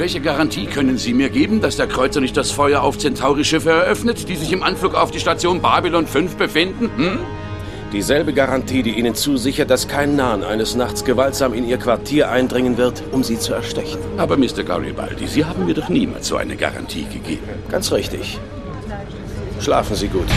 Welche Garantie können Sie mir geben, dass der Kreuzer nicht das Feuer auf Centauri-Schiffe eröffnet, die sich im Anflug auf die Station Babylon 5 befinden? Hm? Dieselbe Garantie, die Ihnen zusichert, dass kein Narren eines Nachts gewaltsam in Ihr Quartier eindringen wird, um Sie zu erstechen. Aber Mr. Garibaldi, Sie haben mir doch niemals so eine Garantie gegeben. Ganz richtig. Schlafen Sie gut.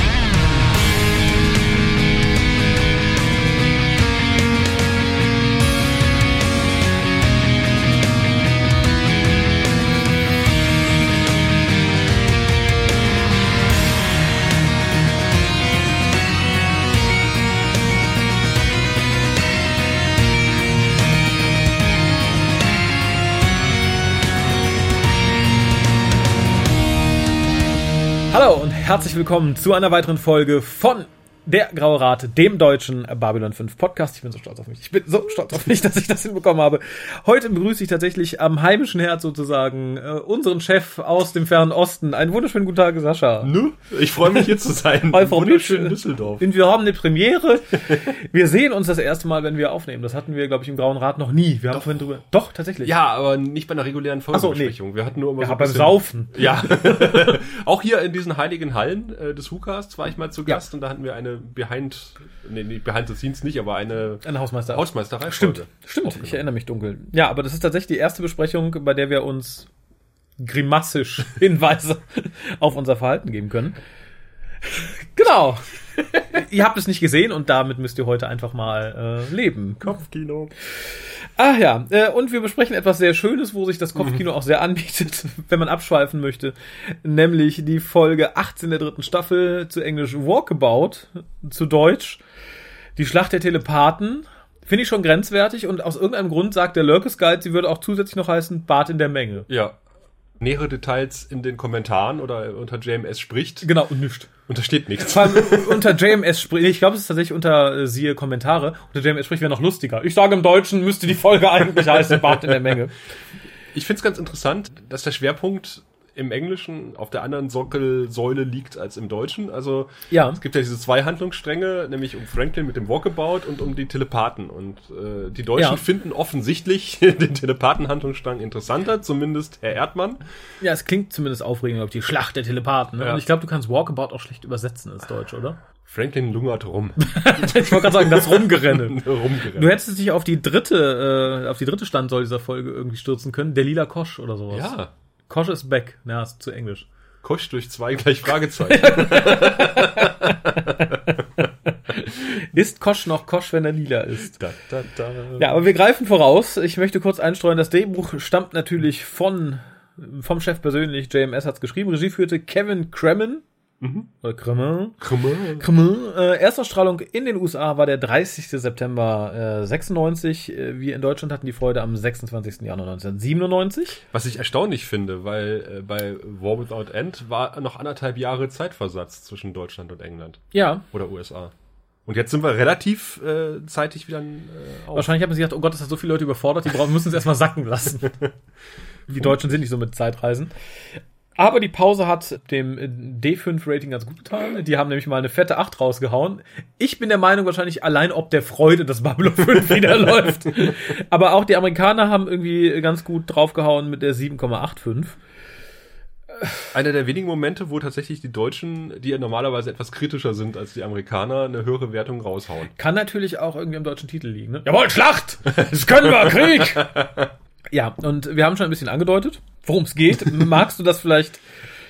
Herzlich willkommen zu einer weiteren Folge von der Graue Rat, dem deutschen Babylon 5 Podcast. Ich bin so stolz auf mich. Ich bin so stolz auf mich, dass ich das hinbekommen habe. Heute begrüße ich tatsächlich am heimischen Herz sozusagen äh, unseren Chef aus dem fernen Osten. Einen wunderschönen guten Tag, Sascha. Nu, ich freue mich hier zu sein. Einfach Wunderschön nicht. Düsseldorf. Und wir haben eine Premiere. Wir sehen uns das erste Mal, wenn wir aufnehmen. Das hatten wir, glaube ich, im Grauen Rat noch nie. Wir haben vorhin drüber. Doch, tatsächlich. Ja, aber nicht bei einer regulären so, nee. Folgebesprechung. Wir hatten nur immer Ja, so ein beim bisschen- Saufen. Ja. Auch hier in diesen heiligen Hallen äh, des Hucasts war ich mal zu Gast und da hatten wir eine Behind, nee, nee, Behind the Scenes nicht, aber eine Ein Hausmeister. Hausmeisterei. Stimmt, stimmt. Ich erinnere mich dunkel. Ja, aber das ist tatsächlich die erste Besprechung, bei der wir uns grimassisch Hinweise auf unser Verhalten geben können. Genau. Ihr habt es nicht gesehen und damit müsst ihr heute einfach mal äh, leben. Kopfkino. Ach ja, äh, und wir besprechen etwas sehr Schönes, wo sich das Kopfkino auch sehr anbietet, wenn man abschweifen möchte. Nämlich die Folge 18 der dritten Staffel, zu Englisch Walkabout, zu Deutsch die Schlacht der Telepathen. Finde ich schon grenzwertig und aus irgendeinem Grund sagt der Lurkes Guide, sie würde auch zusätzlich noch heißen Bart in der Menge. Ja. Nähere Details in den Kommentaren oder unter JMS spricht. Genau, und nichts. Und da steht nichts. Vor allem unter JMS spricht, ich glaube, es ist tatsächlich unter äh, siehe Kommentare, unter JMS spricht wäre noch lustiger. Ich sage im Deutschen müsste die Folge eigentlich heißen Bart in der Menge. Ich finde es ganz interessant, dass der Schwerpunkt im Englischen auf der anderen Sockelsäule liegt als im Deutschen. Also Ja. es gibt ja diese zwei Handlungsstränge, nämlich um Franklin mit dem Walkabout und um die Telepathen. Und äh, die Deutschen Ja. finden offensichtlich den Telepathenhandlungsstrang interessanter, zumindest Herr Erdmann. Ja, es klingt zumindest aufregend, ich, die Schlacht der Telepathen. Ne? Ja. Und ich glaube, du kannst Walkabout auch schlecht übersetzen ins Deutsch, oder? Franklin lungert rum. ich wollte gerade sagen, das Rumgerenne. Rumgerannt. Du hättest dich auf die dritte, äh, auf die dritte Standsäule dieser Folge irgendwie stürzen können. Der lila Kosch oder sowas. Ja, Kosch ist back. Ja, ist zu englisch. Kosch durch zwei gleich Fragezeichen. Ist Kosch noch Kosch, wenn er lila ist? da, da, da. Ja, aber wir greifen voraus. Ich möchte kurz einstreuen, das Drehbuch stammt natürlich von vom Chef persönlich. JMS hat's geschrieben. Regie führte Kevin Kremen. Oder Kremen. Krümmer. Kremen. Äh, Erstausstrahlung in den USA war der 30. September äh, 96. Äh, wir in Deutschland hatten die Freude am 26. Januar 1997. Was ich erstaunlich finde, weil äh, bei War Without End war noch anderthalb Jahre Zeitversatz zwischen Deutschland und England Ja, oder USA. Und jetzt sind wir relativ äh, zeitig wieder äh, auf. wahrscheinlich haben sie gedacht, oh Gott, das hat so viele Leute überfordert, die brauchen, müssen es erstmal sacken lassen. die Deutschen sind nicht so mit Zeitreisen. Aber die Pause hat dem äh, D5-Rating ganz gut getan. Die haben nämlich mal eine fette 8 rausgehauen. Ich bin der Meinung wahrscheinlich allein ob der Freude, dass Babylon 5 wieder läuft. Aber auch die Amerikaner haben irgendwie ganz gut draufgehauen mit der 7,85. Einer der wenigen Momente, wo tatsächlich die Deutschen, die ja normalerweise etwas kritischer sind als die Amerikaner, eine höhere Wertung raushauen. Kann natürlich auch irgendwie am deutschen Titel liegen. Ne? Jawohl, Schlacht! Das können wir, Krieg! ja, und wir haben schon ein bisschen angedeutet, worum es geht. Magst du das vielleicht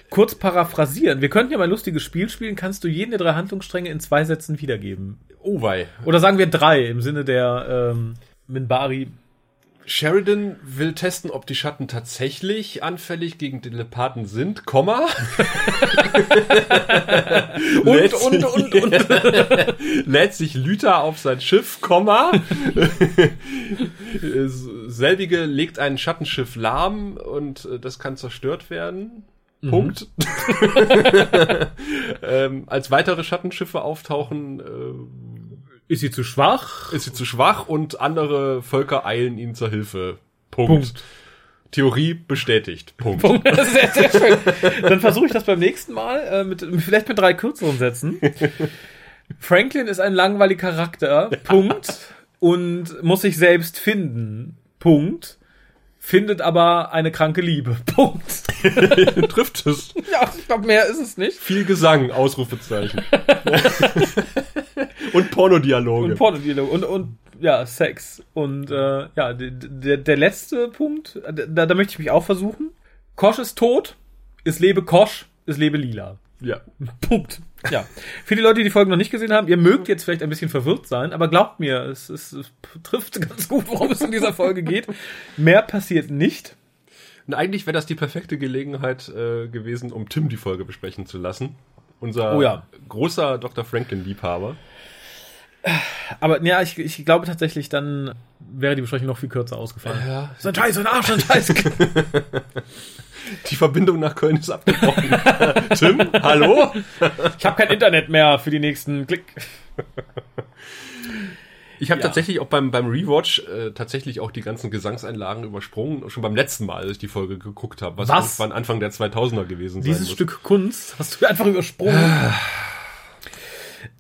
kurz paraphrasieren? Wir könnten ja mal ein lustiges Spiel spielen. Kannst du jeden der drei Handlungsstränge in zwei Sätzen wiedergeben? Oh wei. Oder sagen wir drei im Sinne der ähm, Minbari. Sheridan will testen, ob die Schatten tatsächlich anfällig gegen Telepathen sind, Komma. Und, und, und, und. lädt sich Lüther auf sein Schiff, Komma. Selbige legt ein Schattenschiff lahm und äh, das kann zerstört werden. Punkt. ähm, als weitere Schattenschiffe auftauchen, äh, Ist sie zu schwach? ist sie zu schwach und andere Völker eilen ihnen zur Hilfe. Punkt. Punkt. Theorie bestätigt. Punkt. Punkt. Das ist sehr, sehr schön. Dann versuche ich das beim nächsten Mal, äh, mit, vielleicht mit drei kürzeren Sätzen. Franklin ist ein langweiliger Charakter. Punkt. Und muss sich selbst finden. Punkt. findet aber eine kranke Liebe. Punkt. Trifft es. Ja, ich glaube, mehr ist es nicht. Viel Gesang, Ausrufezeichen. und Pornodialoge. Und Pornodialog und, und ja, Sex. Und äh, ja, der, der letzte Punkt, da, da möchte ich mich auch versuchen. Kosch ist tot, es lebe Kosch, es lebe Lila. ja. Punkt. Ja. Für die Leute, die die Folge noch nicht gesehen haben, ihr mögt jetzt vielleicht ein bisschen verwirrt sein, aber glaubt mir, es, es, es trifft ganz gut, worum es in dieser Folge geht. Mehr passiert nicht. Und eigentlich wäre das die perfekte Gelegenheit äh, gewesen, um Tim die Folge besprechen zu lassen. Unser Oh ja. großer Dr. Franklin-Liebhaber. Aber ja, ich, ich glaube tatsächlich, dann wäre die Besprechung noch viel kürzer ausgefallen. Ja. So ein Scheiß, so ein Arsch, so ein Scheiß. Die Verbindung nach Köln ist abgebrochen. Tim, hallo? Ich habe kein Internet mehr für die nächsten Klick. Ich habe Ja. tatsächlich auch beim, beim Rewatch äh, tatsächlich auch die ganzen Gesangseinlagen übersprungen. Schon beim letzten Mal, als ich die Folge geguckt habe. Was, Was? irgendwann Anfang der 2000er gewesen sein Dieses. Stück Kunst hast du einfach übersprungen.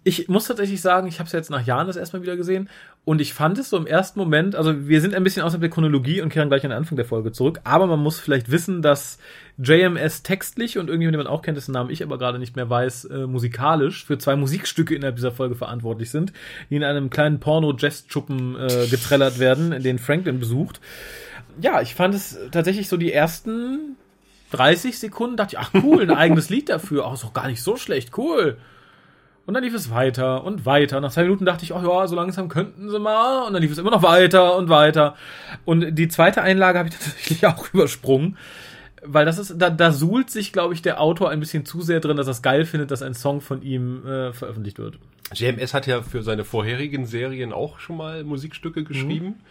Ich muss tatsächlich sagen, ich habe es jetzt nach Jahren das erstmal wieder gesehen und ich fand es so im ersten Moment, also wir sind ein bisschen außerhalb der Chronologie und kehren gleich an den Anfang der Folge zurück, aber man muss vielleicht wissen, dass JMS textlich und irgendjemand, den man auch kennt, dessen Namen ich aber gerade nicht mehr weiß, äh, musikalisch für zwei Musikstücke innerhalb dieser Folge verantwortlich sind, die in einem kleinen Porno-Jazz-Schuppen äh, getrellert werden, den Franklin besucht. Ja, ich fand es tatsächlich so die ersten 30 Sekunden dachte ich, ach cool, ein eigenes Lied dafür. Ach, ist doch gar nicht so schlecht, cool. Und dann lief es weiter und weiter. Nach zwei Minuten dachte ich, ach ja, so langsam könnten sie mal. Und dann lief es immer noch weiter und weiter. Und die zweite Einlage habe ich tatsächlich auch übersprungen. Weil das ist, da, da suhlt sich, glaube ich, der Autor ein bisschen zu sehr drin, dass er es geil findet, dass ein Song von ihm äh, veröffentlicht wird. JMS hat ja für seine vorherigen Serien auch schon mal Musikstücke geschrieben.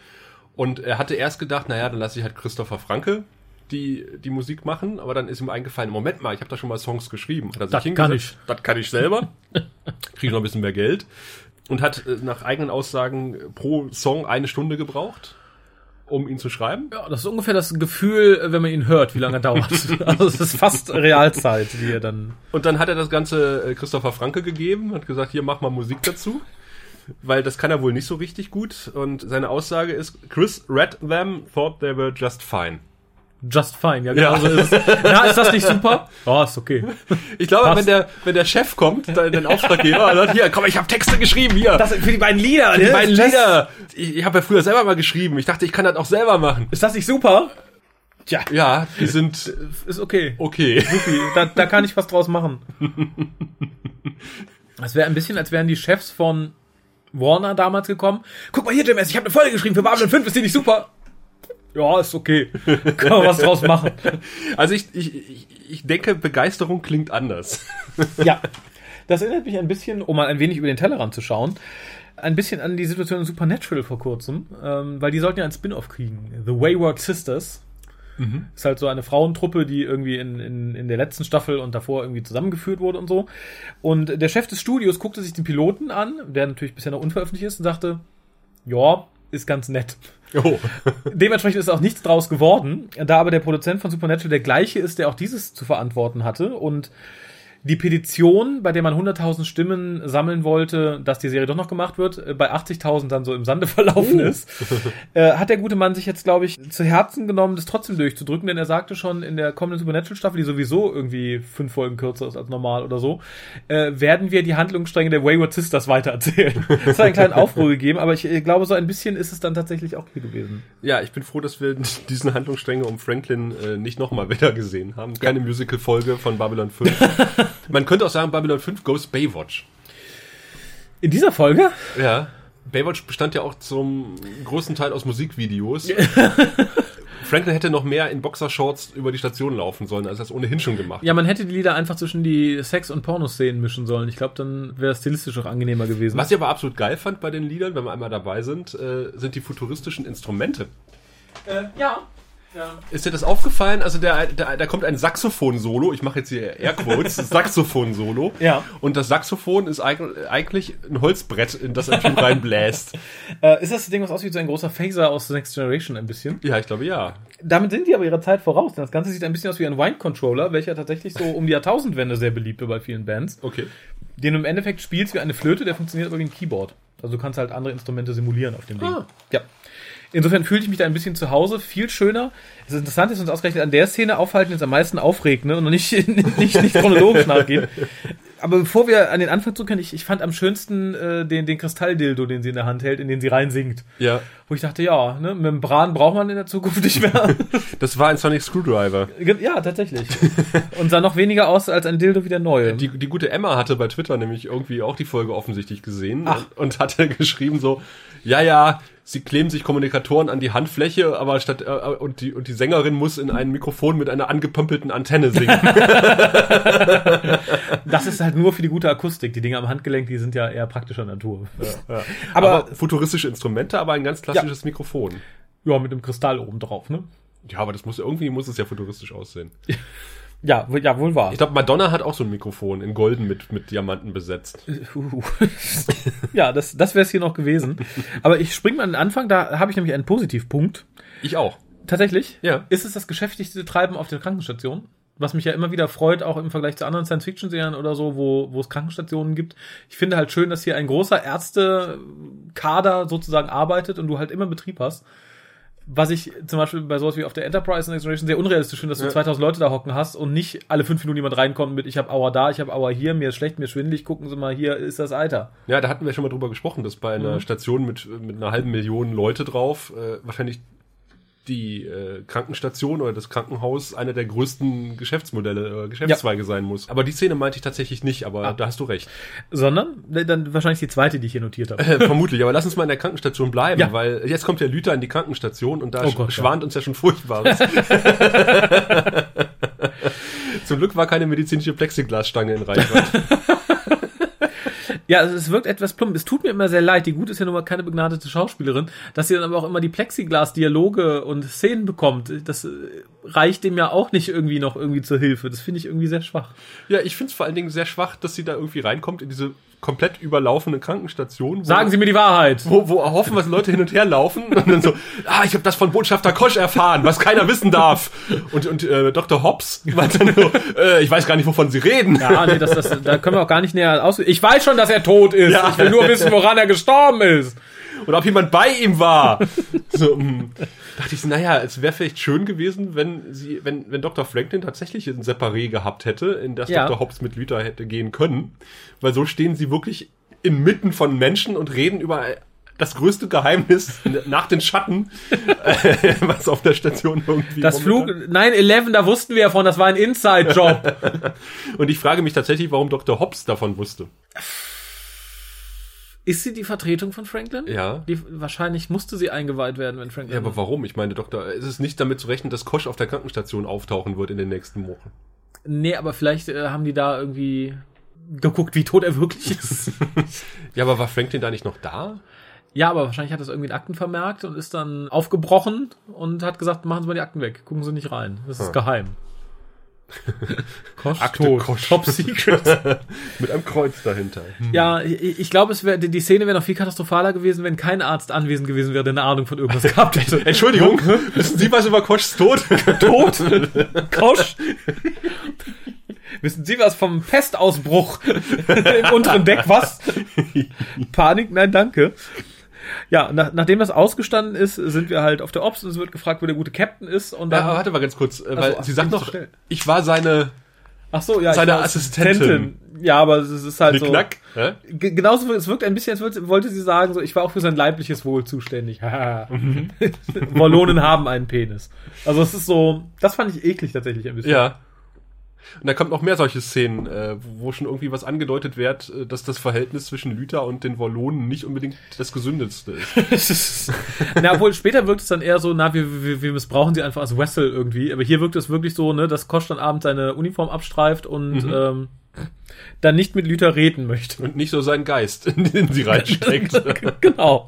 Und er hatte erst gedacht, naja, dann lasse ich halt Christopher Franke die, die Musik machen, aber dann ist ihm eingefallen, Moment mal, ich habe da schon mal Songs geschrieben. Das kann ich. Das kann ich selber. Kriege noch ein bisschen mehr Geld. Und hat äh, nach eigenen Aussagen pro Song eine Stunde gebraucht, um ihn zu schreiben. Ja, das ist ungefähr das Gefühl, wenn man ihn hört, wie lange er dauert. Also es ist fast Realzeit, wie er dann. Und dann hat er das Ganze äh, Christopher Franke gegeben, hat gesagt, hier mach mal Musik dazu. Weil das kann er wohl nicht so richtig gut. Und seine Aussage ist, Chris read them, thought they were just fine. Just fine, ja, genau Ja. so ist es. Na, ist das nicht super? Ja, ist okay. Ich glaube, Passt. wenn der, wenn der Chef kommt, den Auftraggeber, und sagt, hier, komm, ich habe Texte geschrieben, hier. Das für die beiden Lieder, die ne? beiden Das- Lieder. Ich, ich habe ja früher selber mal geschrieben. Ich dachte, ich kann das auch selber machen. Ist das nicht super? Tja, Ja, die sind ist okay. okay. Supi, da, da kann ich was draus machen. Das wäre ein bisschen, als wären die Chefs von Warner damals gekommen. Guck mal hier, James, ich habe eine Folge geschrieben für Babylon 5, ist die nicht super? Ja, ist okay. Kann man was draus machen. Also ich, ich, ich, denke, Begeisterung klingt anders. Ja. Das erinnert mich ein bisschen, um mal ein wenig über den Tellerrand zu schauen, ein bisschen an die Situation in Supernatural vor kurzem, ähm, weil die sollten ja einen Spin-off kriegen. The Wayward Sisters. Ist halt so eine Frauentruppe, die irgendwie in, in, in der letzten Staffel und davor irgendwie zusammengeführt wurde und so. Und der Chef des Studios guckte sich den Piloten an, der natürlich bisher noch unveröffentlicht ist, und sagte, ja, ist ganz nett. Oh. Dementsprechend ist auch nichts draus geworden, da aber der Produzent von Supernatural der gleiche ist, der auch dieses zu verantworten hatte und die Petition, bei der man 100.000 Stimmen sammeln wollte, dass die Serie doch noch gemacht wird, äh, bei 80.000 dann so im Sande verlaufen ist, äh, hat der gute Mann sich jetzt, glaube ich, zu Herzen genommen, das trotzdem durchzudrücken, denn er sagte schon, in der kommenden Supernatural-Staffel, die sowieso irgendwie fünf Folgen kürzer ist als normal oder so, äh, werden wir die Handlungsstränge der Wayward Sisters weitererzählen. Es hat einen kleinen Aufruhr gegeben, aber ich äh, glaube, so ein bisschen ist es dann tatsächlich auch hier gewesen. Ja, ich bin froh, dass wir diesen Handlungsstränge um Franklin äh, nicht nochmal wieder gesehen haben. Keine Musical-Folge von Babylon 5. Man könnte auch sagen, Babylon 5 goes Baywatch. In dieser Folge? Ja. Baywatch bestand ja auch zum größten Teil aus Musikvideos. Franklin hätte noch mehr in Boxershorts über die Station laufen sollen, als er es ohnehin schon gemacht Ja, man hätte die Lieder einfach zwischen die Sex- und Pornoszenen mischen sollen. Ich glaube, dann wäre es stilistisch auch angenehmer gewesen. Was ich aber absolut geil fand bei den Liedern, wenn wir einmal dabei sind, äh, sind die futuristischen Instrumente. Äh, ja. Ja. Ist dir das aufgefallen? Also der, der, da kommt ein Saxophon-Solo, ich mache jetzt hier Airquotes, Saxophon-Solo. Ja. Und das Saxophon ist eig- eigentlich ein Holzbrett, in das ein Typ reinbläst. Äh, ist das das Ding, was aussieht wie so ein großer Phaser aus The Next Generation ein bisschen? Ja, ich glaube ja. Damit sind die aber ihrer Zeit voraus, denn das Ganze sieht ein bisschen aus wie ein Wine-Controller, welcher tatsächlich so um die Jahrtausendwende sehr beliebt war bei vielen Bands. Okay. Den du im Endeffekt spielst wie eine Flöte, der funktioniert aber wie ein Keyboard. Also du kannst halt andere Instrumente simulieren auf dem Ding. Ah. Ja. Insofern fühlte ich mich da ein bisschen zu Hause, viel schöner. Das Interessante ist uns ausgerechnet an der Szene aufhalten, jetzt am meisten aufregt, ne? Und nicht, nicht, nicht chronologisch nachgehen. Aber bevor wir an den Anfang zurückkehren, ich, ich fand am schönsten äh, den, den Kristalldildo, den sie in der Hand hält, in den sie reinsingt. Ja. Wo ich dachte, ja, ne, Membran braucht man in der Zukunft nicht mehr. Das war ein Sonic Screwdriver. ja, tatsächlich. Und sah noch weniger aus als ein Dildo wie der neue. Die, die gute Emma hatte bei Twitter nämlich irgendwie auch die Folge offensichtlich gesehen Ach. und, und hatte geschrieben so, ja, ja, sie kleben sich Kommunikatoren an die Handfläche, aber statt äh, und die und die Sängerin muss in ein Mikrofon mit einer angepömpelten Antenne singen. Das ist halt nur für die gute Akustik. Die Dinge am Handgelenk, die sind ja eher praktischer Natur. Ja. Aber- Aber, futuristische Instrumente, aber ein ganz klassisches Mikrofon. Ja, mit dem Kristall oben drauf, ne? Ja, aber das muss irgendwie muss es ja futuristisch aussehen. Ja, wohl- ja, wohl wahr. Ich glaube, Madonna hat auch so ein Mikrofon in Golden mit mit Diamanten besetzt. Uh. ja, das, das wäre es hier noch gewesen. Aber ich spring mal an den Anfang, da habe ich nämlich einen Positivpunkt. Ich auch. Tatsächlich Ja. ist es das geschäftigste Treiben auf der Krankenstation. Was mich ja immer wieder freut, auch im Vergleich zu anderen Science-Fiction-Serien oder so, wo, wo es Krankenstationen gibt. Ich finde halt schön, dass hier ein großer Ärztekader sozusagen arbeitet und du halt immer Betrieb hast. Was ich zum Beispiel bei sowas wie auf der Enterprise Next Generation sehr unrealistisch finde, dass du Ja. 2000 Leute da hocken hast und nicht alle fünf Minuten jemand reinkommt mit, ich habe Aua da, ich habe Aua hier, mir ist schlecht, mir ist schwindelig, gucken Sie mal, hier ist das Alter. Ja, da hatten wir schon mal drüber gesprochen, dass bei einer Mhm. Station mit, mit einer halben Million Leute drauf äh, wahrscheinlich die äh, Krankenstation oder das Krankenhaus einer der größten Geschäftsmodelle, äh, Geschäftszweige sein muss. Aber die Szene meinte ich tatsächlich nicht, aber Ah. da hast du recht. Sondern ne, dann wahrscheinlich die zweite, die ich hier notiert habe. Äh, vermutlich, aber lass uns mal in der Krankenstation bleiben, Ja. weil jetzt kommt der Lüter in die Krankenstation und da Oh Gott, ja. schwant uns ja schon Furchtbares. Zum Glück war keine medizinische Plexiglasstange in Reichweite. Ja, also es wirkt etwas plump. Es tut mir immer sehr leid. Die Gut ist ja nun mal keine begnadete Schauspielerin, dass sie dann aber auch immer die Plexiglas-Dialoge und Szenen bekommt. Das äh, reicht dem ja auch nicht irgendwie noch irgendwie zur Hilfe. Das finde ich irgendwie sehr schwach. ja, ich finde es vor allen Dingen sehr schwach, dass sie da irgendwie reinkommt in diese komplett überlaufende Krankenstation. Sagen Sie mir die Wahrheit. wo, wo hoffen, was Leute hin und her laufen und dann so, ah, ich habe das von Botschafter Kosch erfahren, was keiner wissen darf. Und, und äh, Dr. Hobbs meint dann so, äh, ich weiß gar nicht, wovon Sie reden. Ja, nee, das, das, da können wir auch gar nicht näher aus. Ich weiß schon, dass er tot ist. Ja. Ich will nur wissen, woran er gestorben ist. Oder ob jemand bei ihm war. So, mh. dachte ich, naja, es wäre vielleicht schön gewesen, wenn sie, wenn, wenn Dr. Franklin tatsächlich ein Separé gehabt hätte, in das Ja. Dr. Hobbs mit Luther hätte gehen können. Weil so stehen sie wirklich inmitten von Menschen und reden über das größte Geheimnis nach den Schatten, äh, was auf der Station irgendwie Das Flug momentan- 9-11, da wussten wir ja von, das war ein Inside-Job. Und ich frage mich tatsächlich, warum Dr. Hobbs davon wusste. Ist sie die Vertretung von Franklin? Ja. Die, wahrscheinlich musste sie eingeweiht werden, wenn Franklin. Ja, aber warum? Ich meine, Doktor, ist es nicht damit zu rechnen, dass Kosch auf der Krankenstation auftauchen wird in den nächsten Wochen? Nee, aber vielleicht äh, haben die da irgendwie geguckt, wie tot er wirklich ist. Ja, aber war Franklin da nicht noch da? ja, aber wahrscheinlich hat das irgendwie in Akten vermerkt und ist dann aufgebrochen und hat gesagt, machen Sie mal die Akten weg, gucken Sie nicht rein. Das ist Hm. geheim. Kosch Akte tot. Kosch. Top Secret. Mit einem Kreuz dahinter. ja, ich, ich glaube, es wäre die Szene wäre noch viel katastrophaler gewesen, wenn kein Arzt anwesend gewesen wäre, der eine Ahnung von irgendwas gehabt hätte. Entschuldigung, wissen Sie was über Koschs Tod? tot. Kosch. Wissen Sie was vom Pestausbruch im unteren Deck? Was? Panik? Nein, danke. Ja, nach, nachdem das ausgestanden ist, sind wir halt auf der Ops und es wird gefragt, wo der gute Captain ist. Und Ja, dann, aber warte mal ganz kurz, äh, weil ach, sie sagt noch, ich war seine ach so, ja, seine war Assistentin. Ja, aber es ist halt so. Knack. Hä? Ge- Genauso, es wirkt ein bisschen, als wollte sie sagen, so, ich war auch für sein leibliches Wohl zuständig. Haha. Wallonen haben einen Penis. Also es ist so, das fand ich eklig tatsächlich ein bisschen. Ja. Und da kommt noch mehr solche Szenen, äh, wo schon irgendwie was angedeutet wird, äh, dass das Verhältnis zwischen Luther und den Wallonen nicht unbedingt das gesündeste ist. na, obwohl später wirkt es dann eher so, na, wir, wir, wir missbrauchen sie einfach als Wessel irgendwie. Aber hier wirkt es wirklich so, ne, dass Kosch dann abends seine Uniform abstreift und Mhm. ähm, dann nicht mit Luther reden möchte. Und nicht so sein Geist, in den sie reinsteckt. genau.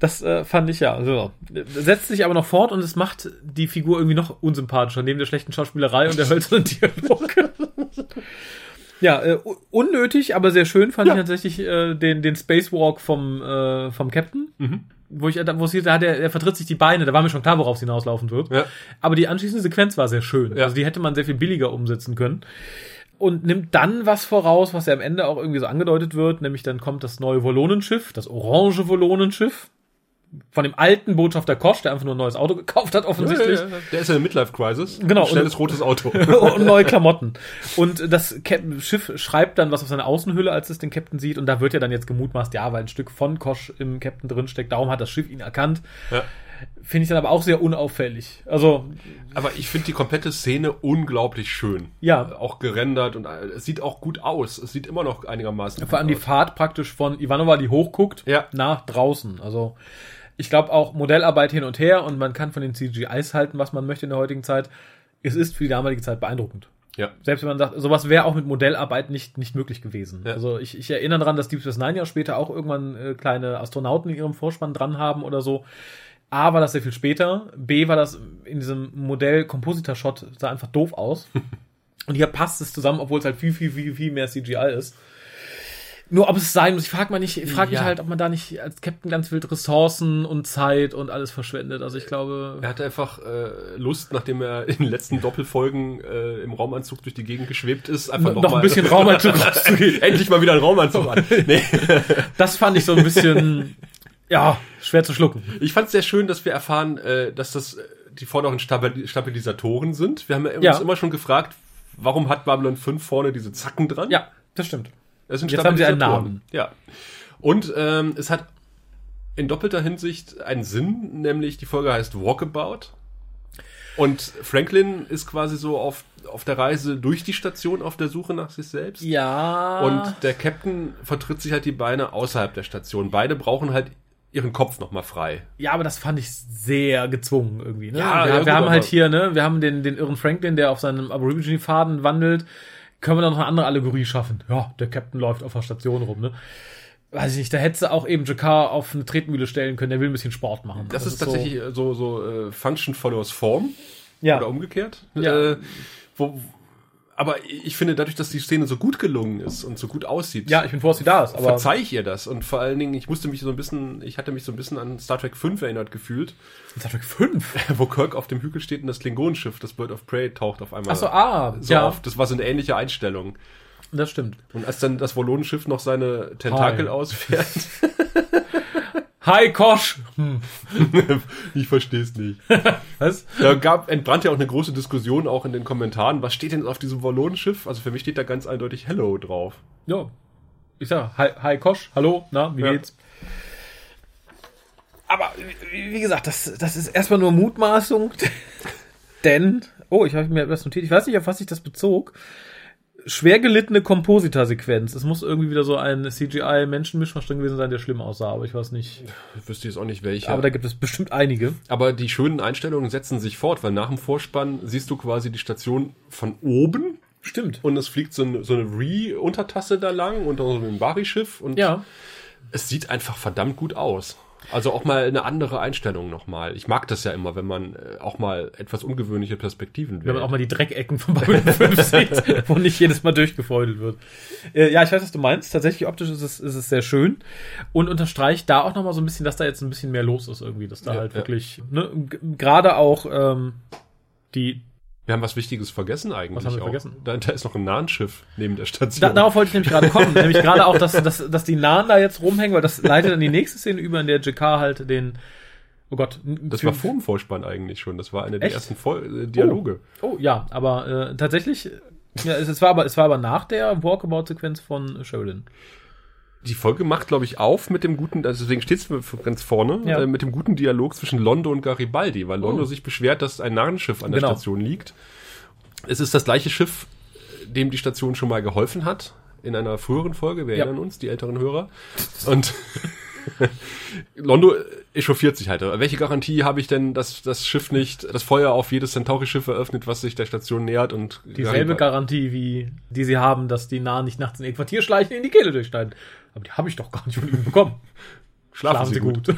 Das äh, fand ich ja. So. Setzt sich aber noch fort und es macht die Figur irgendwie noch unsympathischer, neben der schlechten Schauspielerei und der hölzernen Dialoge. ja, äh, unnötig, aber sehr schön fand Ja. ich tatsächlich äh, den, den Spacewalk vom, äh, vom Captain. Wo ich, da- wo es, da hat er, er vertritt sich die Beine, da war mir schon klar, worauf es hinauslaufen wird. Ja. Aber die anschließende Sequenz war sehr schön. Ja. Also die hätte man sehr viel billiger umsetzen können. Und nimmt dann was voraus, was ja am Ende auch irgendwie so angedeutet wird, nämlich dann kommt das neue Volonenschiff, das orange Volonenschiff. Von dem alten Botschafter Kosch, der einfach nur ein neues Auto gekauft hat, offensichtlich. Ja, ja, ja. Der ist ja in der Midlife-Crisis. Genau. Schnelles rotes Auto. und neue Klamotten. Und das Cap- Schiff schreibt dann was auf seine Außenhülle, als es den Captain sieht. Und da wird ja dann jetzt gemutmaßt, ja, weil ein Stück von Kosch im Captain drinsteckt. Darum hat das Schiff ihn erkannt. Ja. Finde ich dann aber auch sehr unauffällig. Also, Aber ich finde die komplette Szene unglaublich schön. Ja. Auch gerendert und es sieht auch gut aus. Es sieht immer noch einigermaßen vor allem die aus. Fahrt praktisch von Ivanova, die hochguckt, Ja. nach draußen. Also, ich glaube auch Modellarbeit hin und her und man kann von den CGIs halten, was man möchte in der heutigen Zeit. Es ist für die damalige Zeit beeindruckend. Ja. Selbst wenn man sagt, sowas wäre auch mit Modellarbeit nicht, nicht möglich gewesen. Ja. Also ich, ich erinnere daran, dass Deep Space Nine ja später auch irgendwann äh, kleine Astronauten in ihrem Vorspann dran haben oder so. A war das sehr viel später. B war das in diesem Modell Compositor-Shot sah einfach doof aus. Und hier passt es zusammen, obwohl es halt viel, viel, viel, viel mehr CGI ist. Nur ob es sein muss, ich frage mal nicht, ich frage Ja. mich halt, ob man da nicht als Captain ganz wild Ressourcen und Zeit und alles verschwendet. Also ich glaube. Er hatte einfach äh, Lust, nachdem er in den letzten Doppelfolgen äh, im Raumanzug durch die Gegend geschwebt ist, einfach Noch noch, ein mal- bisschen Raumanzug rauszugehen. Endlich mal wieder ein Raumanzug an. Nee. Das fand ich so ein bisschen, ja, schwer zu schlucken. Ich fand es sehr schön, dass wir erfahren, äh, dass das äh, die vorderen Stabil Stabilisatoren sind. Wir haben ja uns Ja. immer schon gefragt, warum hat Babylon 5 vorne diese Zacken dran? Ja, das stimmt. Es sind Jetzt haben sie einen. Namen. Ja. Und ähm, es hat in doppelter Hinsicht einen Sinn, nämlich die Folge heißt Walkabout. Und Franklin ist quasi so auf, auf der Reise durch die Station auf der Suche nach sich selbst. Ja. Und der Captain vertritt sich halt die Beine außerhalb der Station. Beide brauchen halt ihren Kopf nochmal frei. ja, aber das fand ich sehr gezwungen irgendwie. Ne? Ja, wir, ja, wir haben halt hier, ne, wir haben den, den irren Franklin, der auf seinem Aborigine-Faden wandelt. Können wir da noch eine andere Allegorie schaffen? Ja, der Captain läuft auf der Station rum, ne? Weiß ich nicht, da hättest du auch eben Jakar auf eine Tretmühle stellen können, der will ein bisschen Sport machen. Das, ist so- tatsächlich so, so, äh, Function follows Form. ja. Oder umgekehrt. Ja. Äh, wo, aber ich finde, dadurch, dass die Szene so gut gelungen ist und so gut aussieht, ja, ich bin froh, dass sie da ist, aber verzeih ich ihr das. Und vor allen Dingen, ich musste mich so ein bisschen, ich hatte mich so ein bisschen an Star Trek 5 erinnert gefühlt, Star Trek 5. wo Kirk auf dem Hügel steht und das Klingonenschiff, das Bird of Prey, taucht auf einmal Achso, ah, so ja, auf. Das war so eine ähnliche Einstellung. das stimmt. Und als dann das Wallonenschiff noch seine Tentakel Hi. ausfährt, Hi, Kosch! Hm. ich verstehe es nicht. Was? Da gab, entbrannte ja auch eine große Diskussion auch in den Kommentaren. Was steht denn auf diesem Wallonenschiff? Also für mich steht da ganz eindeutig Hello drauf. Ja. Ich sag, hi, hi Kosch, hallo, na, wie Ja. geht's? Aber wie, wie gesagt, das, das ist erstmal nur Mutmaßung. Denn, oh, ich habe mir etwas notiert, ich weiß nicht, auf was sich das bezog. Schwer gelittene Kompositorsequenz. Es muss irgendwie wieder so ein CGI-Menschenmischmasch drin gewesen sein, der schlimm aussah, aber ich weiß nicht. Ich wüsste jetzt auch nicht welche. Aber da gibt es bestimmt einige. Aber die schönen Einstellungen setzen sich fort, weil nach dem Vorspann siehst du quasi die Station von oben Stimmt. und es fliegt so eine, so eine Re-Untertasse da lang und dann so ein Bari-Schiff und Ja. es sieht einfach verdammt gut aus. Also auch mal eine andere Einstellung nochmal. Ich mag das ja immer, wenn man äh, auch mal etwas ungewöhnliche Perspektiven Wenn man wählt. auch mal die Dreckecken von Babylon 5 sieht, wo nicht jedes Mal durchgefeudelt wird. Äh, ja, ich weiß, was du meinst. Tatsächlich optisch ist es, ist es sehr schön. Und unterstreicht da auch nochmal so ein bisschen, dass da jetzt ein bisschen mehr los ist irgendwie. Dass da Ja, halt ja. wirklich, ne, gerade auch ähm, die, Wir haben was Wichtiges vergessen eigentlich. Was haben wir auch. vergessen? Da, da ist noch ein Nahenschiff neben der Station. da, darauf wollte ich nämlich gerade kommen. nämlich gerade auch, dass, dass, dass die Nahen da jetzt rumhängen, weil das leitet dann die nächste Szene über, in der JK halt den, oh Gott. das war vor dem Vorspann eigentlich schon. Das war eine der ersten Vol äh, Dialoge. Oh, ja, aber äh, tatsächlich, ja, es, es war aber, es war aber nach der Walkabout-Sequenz von Sheridan. Die Folge macht, glaube ich, auf mit dem guten, also deswegen steht es ganz vorne, Ja. äh, mit dem guten Dialog zwischen Londo und Garibaldi, weil Londo Oh. sich beschwert, dass ein Narrenschiff an der Genau. Station liegt. Es ist das gleiche Schiff, dem die Station schon mal geholfen hat, in einer früheren Folge, wir Ja. erinnern uns, die älteren Hörer. Und Londo echauffiert sich halt. Welche Garantie habe ich denn, dass das Schiff nicht das Feuer auf jedes Centauri-Schiff eröffnet, was sich der Station nähert und Dieselbe Garantie, wie die sie haben, dass die Nahen nicht nachts in ihr Quartier schleichen, in die Kehle durchschneiden. Aber die habe ich doch gar nicht von ihnen bekommen. Schlafen, Sie gut.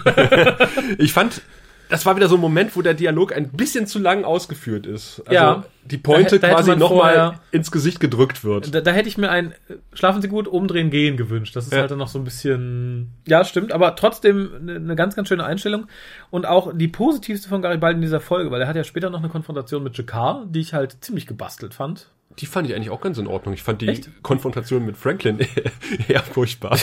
Ich fand, das war wieder so ein Moment, wo der Dialog ein bisschen zu lang ausgeführt ist. Also Ja. die Pointe Da da quasi nochmal ins Gesicht gedrückt wird. Da, da hätte ich mir ein Schlafen Sie gut, umdrehen, gehen gewünscht. Das ist Ja. halt dann noch so ein bisschen. Ja, stimmt, aber trotzdem eine, eine ganz, ganz schöne Einstellung. Und auch die positivste von Garibaldi in dieser Folge, weil er hat ja später noch eine Konfrontation mit Jakar, die ich halt ziemlich gebastelt fand. Die fand ich eigentlich auch ganz in Ordnung. Ich fand die Echt? Konfrontation mit Franklin eher furchtbar.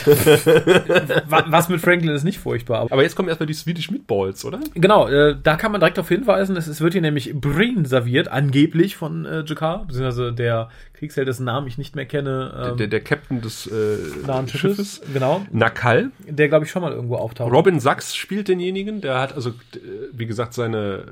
Wa- Was mit Franklin ist nicht furchtbar. Aber jetzt kommen erstmal die Swedish Meatballs, oder? genau, äh, da kann man direkt darauf hinweisen, es, wird hier nämlich Breen serviert, angeblich von äh, Jakar, beziehungsweise der Kriegsheld, dessen Namen ich nicht mehr kenne. Ähm, Der, der Captain des äh, nahen Schiffes. Schiffes. Genau, Nakal. der glaube ich schon mal irgendwo auftaucht. Robin Sachs spielt denjenigen. Der hat also, wie gesagt, seine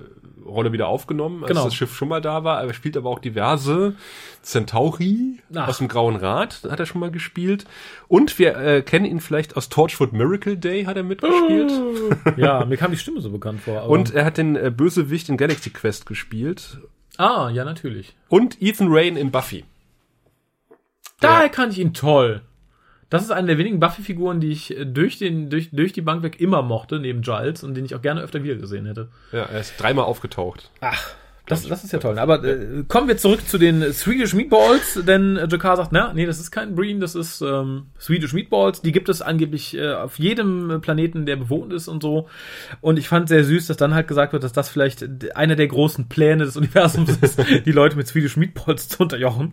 Rolle wieder aufgenommen, als Genau. das Schiff schon mal da war. Er spielt aber auch diverse Centauri Ach. aus dem Grauen Rat, hat er schon mal gespielt. Und wir äh, kennen ihn vielleicht aus Torchwood Miracle Day, hat er mitgespielt. ja, mir kam die Stimme so bekannt vor. Und er hat den äh, Bösewicht in Galaxy Quest gespielt. ah, ja, natürlich. Und Ethan Rayne in Buffy. Da erkannte ich ihn toll. Das ist eine der wenigen Buffy-Figuren, die ich äh, durch, den, durch, durch die Bank weg immer mochte, neben Giles, und den ich auch gerne öfter wieder gesehen hätte. Ja, er ist dreimal aufgetaucht. Ach, das, das ist ja toll. Aber äh, kommen wir zurück zu den Swedish Meatballs, denn äh, Jakar sagt, na, nee, das ist kein Breen, das ist ähm, Swedish Meatballs. Die gibt es angeblich äh, auf jedem Planeten, der bewohnt ist und so. Und ich fand sehr süß, dass dann halt gesagt wird, dass das vielleicht einer der großen Pläne des Universums ist, die Leute mit Swedish Meatballs zu unterjochen.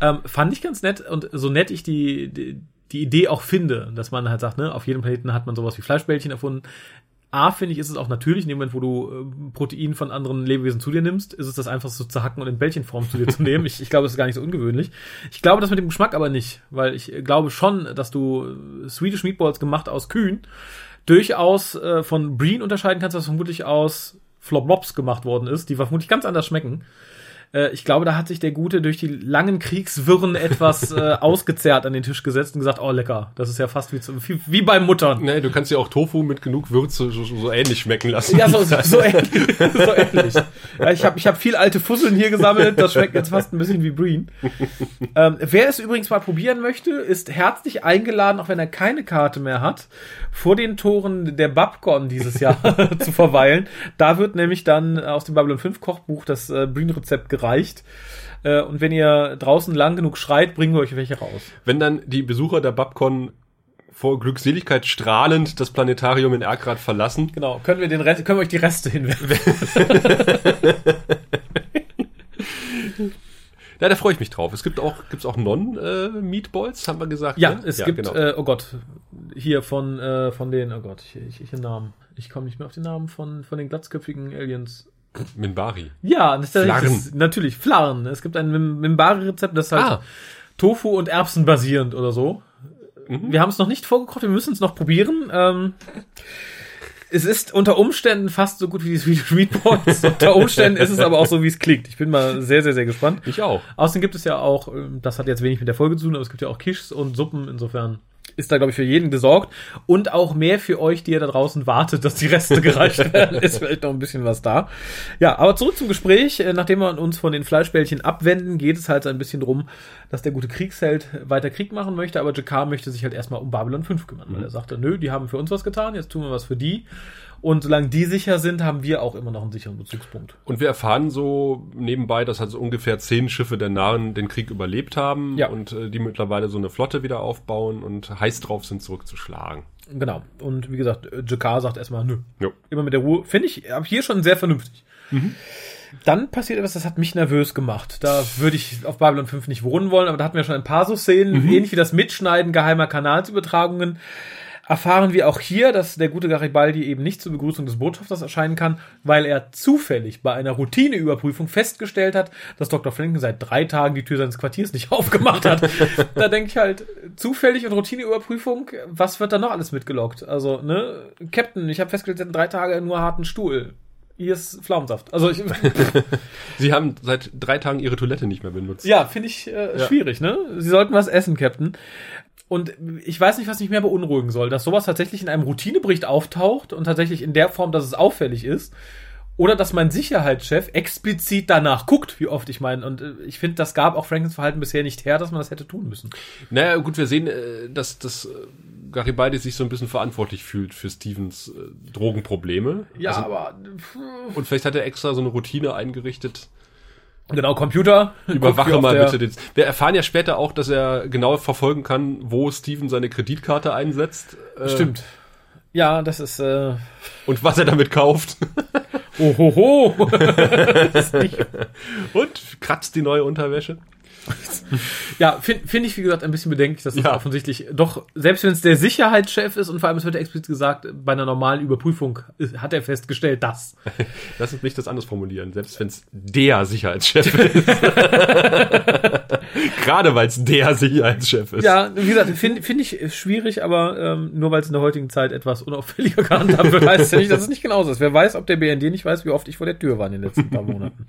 Ähm, fand ich ganz nett und so nett ich die, die die Idee auch finde, dass man halt sagt, ne, auf jedem Planeten hat man sowas wie Fleischbällchen erfunden. A, finde ich, ist es auch natürlich, in dem Moment, wo du äh, Protein von anderen Lebewesen zu dir nimmst, ist es das einfach so zu hacken und in Bällchenform zu dir zu nehmen. Ich, ich glaube, das ist gar nicht so ungewöhnlich. Ich glaube das mit dem Geschmack aber nicht, weil ich äh, glaube schon, dass du äh, Swedish Meatballs gemacht aus Kühen durchaus äh, von Breen unterscheiden kannst, was vermutlich aus Floplops gemacht worden ist, die vermutlich ganz anders schmecken. Äh, Ich glaube, da hat sich der Gute durch die langen Kriegswirren etwas äh, ausgezerrt an den Tisch gesetzt und gesagt, oh lecker, das ist ja fast wie, zu, wie, wie beim Muttern. Nee, du kannst ja auch Tofu mit genug Würze so, so ähnlich schmecken lassen. Ja, so, so, so ähnlich. so ähnlich. Ja, ich habe ich hab viel alte Fusseln hier gesammelt. Das schmeckt jetzt fast ein bisschen wie Breen. Ähm, wer es übrigens mal probieren möchte, ist herzlich eingeladen, auch wenn er keine Karte mehr hat, vor den Toren der Babcon dieses Jahr zu verweilen. Da wird nämlich dann aus dem Babylon 5 Kochbuch das äh, Breen-Rezept gereicht. Äh, und wenn ihr draußen lang genug schreit, bringen wir euch welche raus. Wenn dann die Besucher der Babcon vor Glückseligkeit strahlend das Planetarium in Ergrad verlassen, Genau. Können wir den Rest, können wir euch die Reste hinwerfen? ja, da freue ich mich drauf. Es gibt auch, gibt's auch Non-Meatballs, haben wir gesagt. Ja, ne? es ja, gibt, genau. äh, oh Gott, hier von, äh, von den, oh Gott, ich, ich, ich den Namen. Ich komme nicht mehr auf den Namen von, von den glatzköpfigen Aliens. Minbari. Ja, das ist Flarren. das, natürlich, Flarren. Es gibt ein Mim- Mimbari-Rezept, das ist halt Ah. Tofu und Erbsen basierend oder so. Wir haben es noch nicht vorgekocht, wir müssen es noch probieren. Ähm, es ist unter Umständen fast so gut wie die Swedish Meatballs. unter Umständen ist es aber auch so, wie es klingt. Ich bin mal sehr, sehr, sehr gespannt. Ich auch. Außerdem gibt es ja auch, ähm, das hat jetzt wenig mit der Folge zu tun, aber es gibt ja auch Quiches und Suppen, insofern ist da, glaube ich, für jeden gesorgt. Und auch mehr für euch, die ihr da draußen wartet, dass die Reste gereicht werden, ist vielleicht noch ein bisschen was da. Ja, aber zurück zum Gespräch. Äh, Nachdem wir uns von den Fleischbällchen abwenden, geht es halt so ein bisschen drum, dass der gute Kriegsheld weiter Krieg machen möchte, aber Jakar möchte sich halt erstmal um Babylon 5 kümmern, weil er sagte, nö, die haben für uns was getan, jetzt tun wir was für die. Und solange die sicher sind, haben wir auch immer noch einen sicheren Bezugspunkt. Und wir erfahren so nebenbei, dass halt so ungefähr zehn Schiffe der Nahen den Krieg überlebt haben Ja. und äh, die mittlerweile so eine Flotte wieder aufbauen und heiß drauf sind, zurückzuschlagen. Genau. Und wie gesagt, äh, Jakar sagt erstmal, nö, Jo. immer mit der Ruhe. Finde ich ab hier schon sehr vernünftig. Dann passiert etwas, das hat mich nervös gemacht. Da würde ich auf Babylon 5 nicht wohnen wollen, aber da hatten wir schon ein paar so Szenen, ähnlich wie das Mitschneiden geheimer Kanalsübertragungen. Erfahren wir auch hier, dass der gute Garibaldi eben nicht zur Begrüßung des Botschafters erscheinen kann, weil er zufällig bei einer Routineüberprüfung festgestellt hat, dass Dr. Franken seit drei Tagen die Tür seines Quartiers nicht aufgemacht hat. da denke ich halt, zufällig und Routineüberprüfung, was wird da noch alles mitgelockt? Also, ne, Captain, ich habe festgestellt, Sie hatten drei Tage nur harten Stuhl. Hier ist Pflaumensaft. Also ich, Sie haben seit drei Tagen ihre Toilette nicht mehr benutzt. ja, finde ich äh, Ja. schwierig, ne? Sie sollten was essen, Captain. Und ich weiß nicht, was mich mehr beunruhigen soll, dass sowas tatsächlich in einem Routinebericht auftaucht und tatsächlich in der Form, dass es auffällig ist. Oder dass mein Sicherheitschef explizit danach guckt, wie oft ich meine. Und äh, ich finde, das gab auch Frankens Verhalten bisher nicht her, dass man das hätte tun müssen. Naja, gut, wir sehen, äh, dass, dass äh, Garibaldi sich so ein bisschen verantwortlich fühlt für Stevens Drogenprobleme. Ja, Also, aber und vielleicht hat er extra so eine Routine eingerichtet. Genau, Computer. Überwache mal bitte den. Wir erfahren ja später auch, dass er genau verfolgen kann, wo Steven seine Kreditkarte einsetzt. äh, Stimmt. Ja, das ist äh, Und was er damit kauft. Ohoho. und kratzt die neue Unterwäsche. Ja, finde find ich, wie gesagt, ein bisschen bedenklich, dass das Ja. offensichtlich doch, selbst wenn es der Sicherheitschef ist und vor allem, es wird ja explizit gesagt, bei einer normalen Überprüfung hat er festgestellt, dass. Lass uns nicht das anders formulieren, selbst wenn es der Sicherheitschef ist. Gerade weil es der Sicherheitschef ist. Ja, wie gesagt, finde find ich schwierig, aber ähm, nur weil es in der heutigen Zeit etwas unauffälliger gehandhabt wird, heißt ja nicht, dass es nicht genauso ist. Wer weiß, ob der BND nicht weiß, wie oft ich vor der Tür war in den letzten paar Monaten.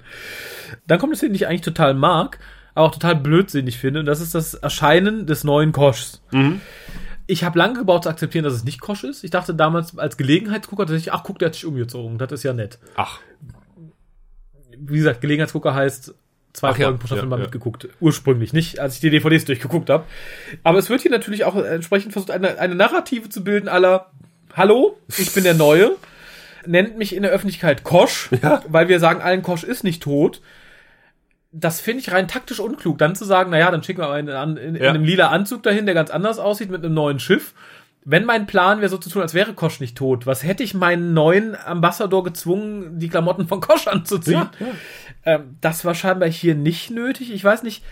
Dann kommt es hin, die ich eigentlich total mag, aber auch total blödsinnig finde, und das ist das Erscheinen des neuen Koschs. Ich habe lange gebraucht zu akzeptieren, dass es nicht Kosch ist. Ich dachte damals als Gelegenheitsgucker tatsächlich, ach guck, der hat sich umgezogen, das ist ja nett. Ach, Wie gesagt, Gelegenheitsgucker heißt zwei Ach ja, Folgen pro Staffel ja, mal ja. mitgeguckt. Ursprünglich, nicht als ich die DVDs durchgeguckt habe. Aber es wird hier natürlich auch entsprechend versucht, eine, eine Narrative zu bilden aller Hallo, ich bin der Neue. Nennt mich in der Öffentlichkeit Kosch, weil wir sagen, allen Kosch ist nicht tot. Das finde ich rein taktisch unklug, dann zu sagen, naja, dann schicken wir einen an, in, in Ja. einem lila Anzug dahin, der ganz anders aussieht, mit einem neuen Schiff. Wenn mein Plan wäre, so zu tun, als wäre Kosch nicht tot, was hätte ich meinen neuen Ambassador gezwungen, die Klamotten von Kosch anzuziehen? Ähm, das war scheinbar hier nicht nötig. Ich weiß nicht.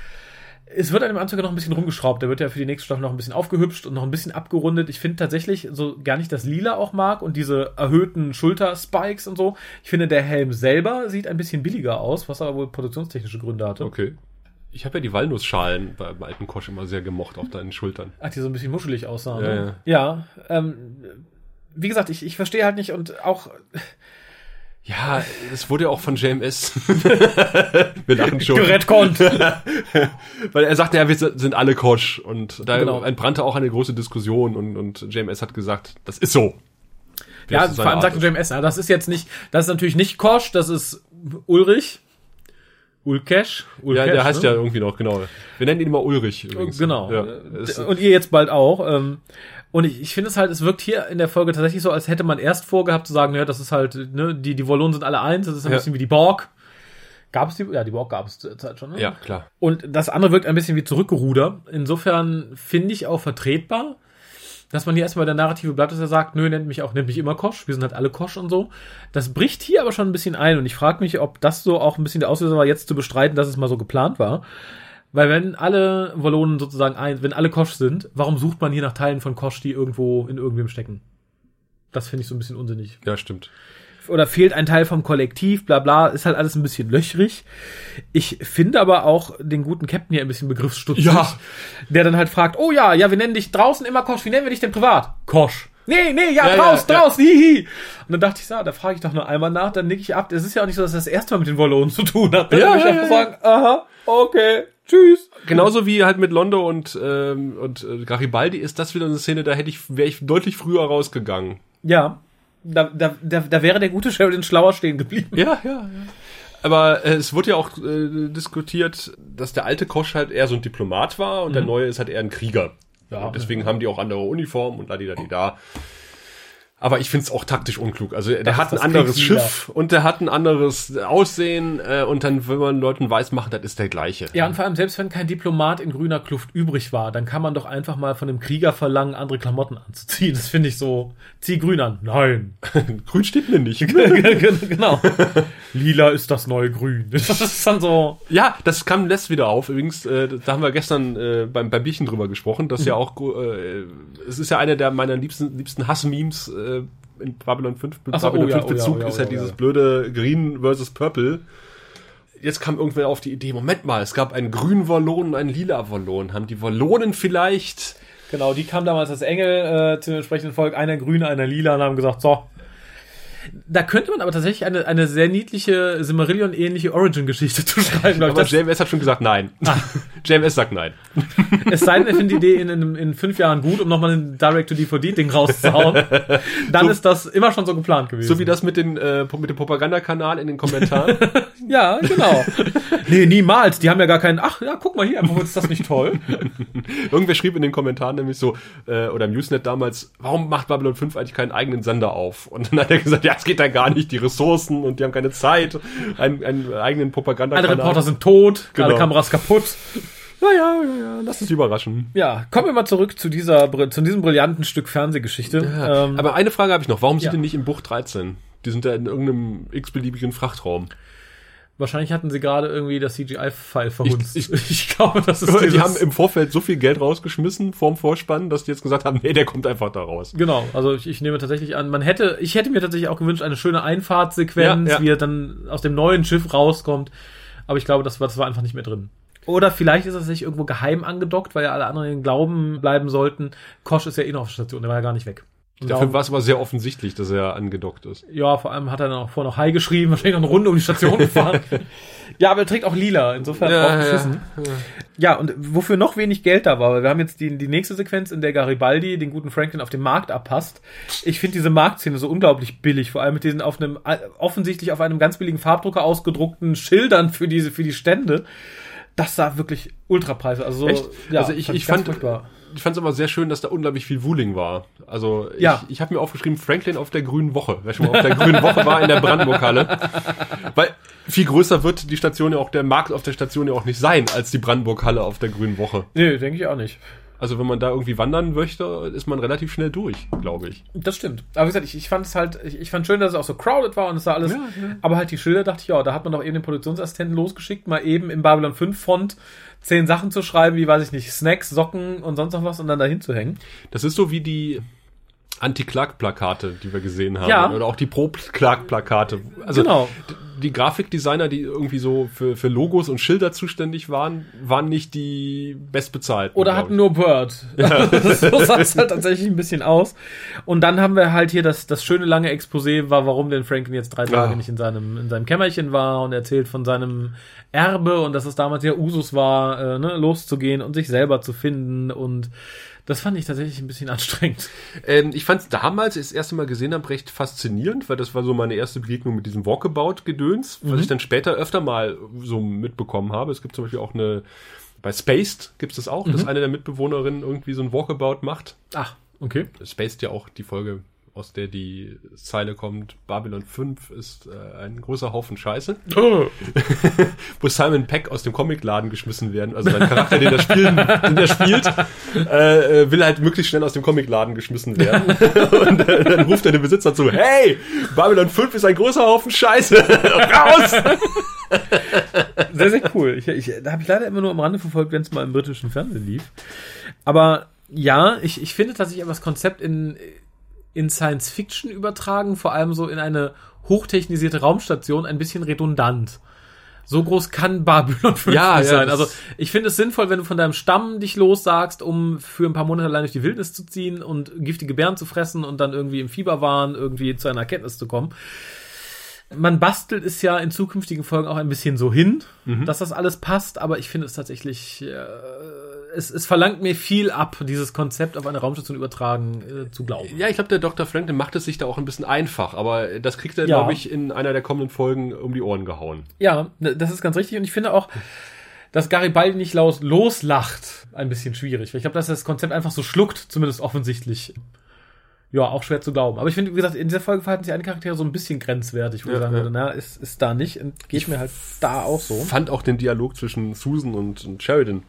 Es wird an dem Anzug ja noch ein bisschen rumgeschraubt. Der wird ja für die nächste Staffel noch ein bisschen aufgehübscht und noch ein bisschen abgerundet. Ich finde tatsächlich, so gar nicht das Lila auch mag und diese erhöhten Schulterspikes und so. Ich finde, der Helm selber sieht ein bisschen billiger aus, was aber wohl produktionstechnische Gründe hatte. okay. Ich habe ja die Walnussschalen beim alten Kosch immer sehr gemocht auf deinen Schultern. Ach, die so ein bisschen muschelig aussahen. Ja, ne? ja ähm, wie gesagt, ich, ich verstehe halt nicht und auch Ja, es wurde ja auch von JMS. wir lachen schon. gerettkonnt. Weil er sagte, ja, wir sind alle Kosch. Und da Genau. entbrannte auch eine große Diskussion und, und JMS hat gesagt, das ist so. Wie Ja, das vor allem sagte JMS, ja, das ist jetzt nicht, das ist natürlich nicht Kosch, das ist Ulrich. Ulkesh. ist. Ja, Ulkesh, der heißt ne? ja irgendwie noch, genau. Wir nennen ihn immer Ulrich. Übrigens. Genau. Ja, und ihr jetzt bald auch. Ähm, und ich, ich finde es halt, es wirkt hier in der Folge tatsächlich so, als hätte man erst vorgehabt zu sagen, ja, das ist halt, ne, die, die Wollonen sind alle eins, das ist ein Ja. bisschen wie die Borg. Gab es die? Ja, die Borg gab es zur Zeit schon, ne? ja, klar. Und das andere wirkt ein bisschen wie Zurückgeruder. Insofern finde ich auch vertretbar, dass man hier erstmal der Narrative bleibt, dass er sagt, nö, nennt mich auch, nennt mich immer Kosch, wir sind halt alle Kosch und so. Das bricht hier aber schon ein bisschen ein und ich frage mich, ob das so auch ein bisschen der Auslöser war, jetzt zu bestreiten, dass es mal so geplant war. Weil wenn alle Wallonen sozusagen ein, wenn alle Kosch sind, warum sucht man hier nach Teilen von Kosch, die irgendwo in irgendwem stecken? Das finde ich so ein bisschen unsinnig Ja, stimmt. oder fehlt ein Teil vom Kollektiv, bla bla, ist halt alles ein bisschen löchrig. Ich finde aber auch den guten Captain hier ein bisschen begriffsstutzig, Ja. der dann halt fragt, oh ja, ja, wir nennen dich draußen immer Kosch, wie nennen wir dich denn privat? Kosch. Nee, nee, ja, Ja, draus, ja, ja. draus, hihi. Und dann dachte ich, so, da frage ich doch nur einmal nach, dann nick ich ab. Es ist ja auch nicht so, dass das erste Mal mit den Wollonen zu tun hat. Dann Ja, würde ich ja, einfach ja. sagen, aha, okay, tschüss. Genauso wie halt mit Londo und, ähm, und äh, Garibaldi ist das wieder eine Szene, da hätte ich, wäre ich deutlich früher rausgegangen. Ja, da, da, da, da wäre der gute Sheridan schlauer stehen geblieben. Ja, ja, ja. Aber äh, es wurde ja auch äh, diskutiert, dass der alte Kosch halt eher so ein Diplomat war und der neue ist halt eher ein Krieger. Ja. und deswegen haben die auch andere Uniformen und da die da die da. Aber ich finde es auch taktisch unklug. Also der Das hat ist ein das anderes. Schiff und der hat ein anderes Aussehen äh, und dann will man Leuten weiß machen, das ist der gleiche. Ja, und vor allem, selbst wenn kein Diplomat in grüner Kluft übrig war, dann kann man doch einfach mal von einem Krieger verlangen, andere Klamotten anzuziehen. Das finde ich so. Zieh grün an. Nein. Grün steht mir nicht. genau. Lila ist das neue Grün. Das ist dann so. Ja, das kam letzt wieder auf. Übrigens, äh, da haben wir gestern äh, beim, beim Bierchen drüber gesprochen, dass ja auch, äh, es ist ja einer der meiner liebsten, liebsten Hass-Memes äh, in Babylon 5, Ach so, Babylon oh ja, 5 oh ja, Bezug oh ja, ist oh ja ja, dieses ja. blöde Green versus Purple. Jetzt kam irgendwer auf die Idee, Moment mal, es gab einen grünen Wallon und einen lila Wallon. Haben die Wallonen vielleicht Genau, die kam damals als Engel äh, zu dem entsprechenden Volk, einer grün, einer lila, und haben gesagt, so. Da könnte man aber tatsächlich eine, eine sehr niedliche Silmarillion-ähnliche Origin-Geschichte zu schreiben, glaube ich. Aber Das, JMS hat schon gesagt nein. JMS sagt nein. es sei denn, er findet die Idee in, in, in fünf Jahren gut, um nochmal ein Direct-to-DVD-Ding rauszuhauen. Dann ist das immer schon so geplant gewesen. So wie das mit, den, äh, mit dem Propagandakanal in den Kommentaren. Ja, genau. nee, niemals. Die haben ja gar keinen. Ach ja, guck mal hier, ist das nicht toll? Irgendwer schrieb in den Kommentaren nämlich so, äh, oder im Usenet damals, warum macht Babylon 5 eigentlich keinen eigenen Sender auf? Und dann hat er gesagt, ja, es geht da gar nicht, die Ressourcen und die haben keine Zeit, einen, einen eigenen Alle Propagandakanal. Reporter sind tot, alle Genau. Kameras kaputt. Naja, ja, ja, lass uns überraschen. Ja, kommen wir mal zurück zu dieser zu diesem brillanten Stück Fernsehgeschichte. ähm, Aber eine Frage habe ich noch, warum sind ja. die nicht in Bucht 13? Die sind da in irgendeinem x-beliebigen Frachtraum. Wahrscheinlich hatten sie gerade irgendwie das CGI-File verhunzt. Ich- ich glaube, das ist Die haben im Vorfeld so viel Geld rausgeschmissen vorm Vorspann, dass die jetzt gesagt haben, nee, der kommt einfach da raus. Genau, also ich, ich nehme tatsächlich an, man hätte, ich hätte mir tatsächlich auch gewünscht, eine schöne Einfahrtsequenz, Ja, ja. wie er dann aus dem neuen Schiff rauskommt. Aber ich glaube, das war, das war einfach nicht mehr drin. Oder vielleicht ist er sich irgendwo geheim angedockt, weil ja alle anderen Glauben bleiben sollten. Kosch ist ja eh noch auf der Station, der war ja gar nicht weg. Dafür war es aber sehr offensichtlich, dass er angedockt ist. ja, vor allem hat er dann auch vorher noch Hi geschrieben, wahrscheinlich noch eine Runde um die Station gefahren. ja, aber er trägt auch lila, insofern Ja, drauf ja, geschissen. Ja, und wofür noch wenig Geld da war, weil wir haben jetzt die, die nächste Sequenz, in der Garibaldi den guten Franklin auf dem Markt abpasst. Ich finde diese Marktszene so unglaublich billig, vor allem mit diesen auf einem, äh, offensichtlich auf einem ganz billigen Farbdrucker ausgedruckten Schildern für diese, für die Stände. Das sah wirklich ultrapreise. Also, so, Echt? ja, also ich, ich fand, furchtbar. ich fand es aber sehr schön, dass da unglaublich viel Wuling war. Also ich, Ja. ich habe mir aufgeschrieben, Franklin auf der Grünen Woche. Wer schon mal auf der Grünen Woche war in der Brandenburg-Halle. Weil viel größer wird die Station ja auch, der Markt auf der Station ja auch nicht sein, als die Brandenburg-Halle auf der Grünen Woche. Nee, denke ich auch nicht. Also wenn man da irgendwie wandern möchte, ist man relativ schnell durch, glaube ich. Das stimmt. Aber wie gesagt, ich, ich fand es halt, ich, ich fand schön, dass es auch so crowded war und es sah alles. Ja, ja. Aber halt die Schilder dachte ich, ja, da hat man doch eben den Produktionsassistenten losgeschickt, mal eben im Babylon 5 Font zehn Sachen zu schreiben, wie weiß ich nicht, Snacks, Socken und sonst noch was und dann dahin zu hängen. Das ist so wie die Anti-Clark-Plakate, die wir gesehen haben. Ja. Oder auch die Pro-Clark-Plakate. Also Genau. die Grafikdesigner, die irgendwie so für, für Logos und Schilder zuständig waren, waren nicht die bestbezahlten. Oder hatten ich. nur Bird. so sah es halt tatsächlich ein bisschen aus. Und dann haben wir halt hier das, das schöne lange Exposé, war, warum denn Franklin jetzt drei Tage Ah. nicht in seinem, in seinem Kämmerchen war und erzählt von seinem Erbe und dass es damals ja Usus war, äh, ne, loszugehen und sich selber zu finden und das fand ich tatsächlich ein bisschen anstrengend. Ähm, ich fand es damals, als ich das erste Mal gesehen habe, recht faszinierend, weil das war so meine erste Begegnung mit diesem Walkabout-Gedöns, was ich dann später öfter mal so mitbekommen habe. Es gibt zum Beispiel auch eine, bei Spaced gibt es das auch, dass eine der Mitbewohnerinnen irgendwie so ein Walkabout macht. Ach, okay. Spaced ja auch die Folge, aus der die Zeile kommt, Babylon 5 ist äh, ein großer Haufen Scheiße. Wo Simon Peck aus dem Comicladen geschmissen werden. Also sein Charakter, den er, spielen, den er spielt, äh, äh, will halt möglichst schnell aus dem Comicladen geschmissen werden. Und äh, dann ruft er den Besitzer zu, hey, Babylon 5 ist ein großer Haufen Scheiße. Raus! Sehr, sehr cool. Ich, ich, da habe ich leider immer nur am Rande verfolgt, wenn es mal im britischen Fernsehen lief. Aber ja, ich, ich finde tatsächlich aber das Konzept in, in Science Fiction übertragen, vor allem so in eine hochtechnisierte Raumstation, ein bisschen redundant. So groß kann Babylon 5 Ja, nicht ja, sein. das- Also ich finde es sinnvoll, wenn du von deinem Stamm dich lossagst, um für ein paar Monate allein durch die Wildnis zu ziehen und giftige Bären zu fressen und dann irgendwie im Fieberwahn irgendwie zu einer Erkenntnis zu kommen. Man bastelt es ja in zukünftigen Folgen auch ein bisschen so hin, dass das alles passt, aber ich finde es tatsächlich, äh, es, es verlangt mir viel ab, dieses Konzept auf eine Raumstation übertragen äh, zu glauben. Ja, ich glaube, der Dr. Franklin macht es sich da auch ein bisschen einfach, aber das kriegt er, Ja. glaube ich, in einer der kommenden Folgen um die Ohren gehauen. Ja, das ist ganz richtig. Und ich finde auch, dass Garibaldi nicht los, loslacht, ein bisschen schwierig. Weil ich glaube, dass er das Konzept einfach so schluckt, zumindest offensichtlich. Ja, auch schwer zu glauben. Aber ich finde, wie gesagt, in dieser Folge verhalten sich einige Charaktere so ein bisschen grenzwertig, wo ich Ja, sagen ja. würde, na, ist, ist da nicht. Und geht mir halt da auch so. fand auch den Dialog zwischen Susan und, und Sheridan,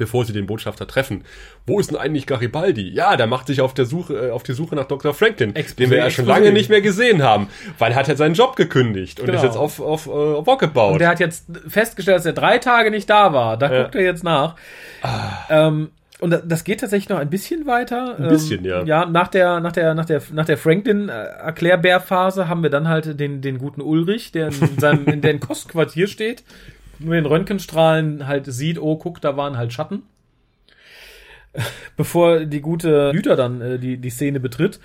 bevor sie den Botschafter treffen. Wo ist denn eigentlich Garibaldi? Ja, der macht sich auf der Suche, äh, auf die Suche nach Dr. Franklin, Exposé, den wir ja schon lange nicht mehr gesehen haben, weil er hat ja seinen Job gekündigt und Genau. ist jetzt auf, auf, äh, auf Walkabout. Und der hat jetzt festgestellt, dass er drei Tage nicht da war. Da Ja. guckt er jetzt nach. Ähm, und da- das geht tatsächlich noch ein bisschen weiter. Ein bisschen, ähm, ja. Ja, nach der, nach der, nach der, nach der Franklin-Erklärbär-Phase haben wir dann halt den, den guten Ulrich, der in seinem, in der in Kostquartier steht, nur in Röntgenstrahlen halt sieht, oh, guck, da waren halt Schatten. Bevor die gute Jüter dann äh, die, die Szene betritt.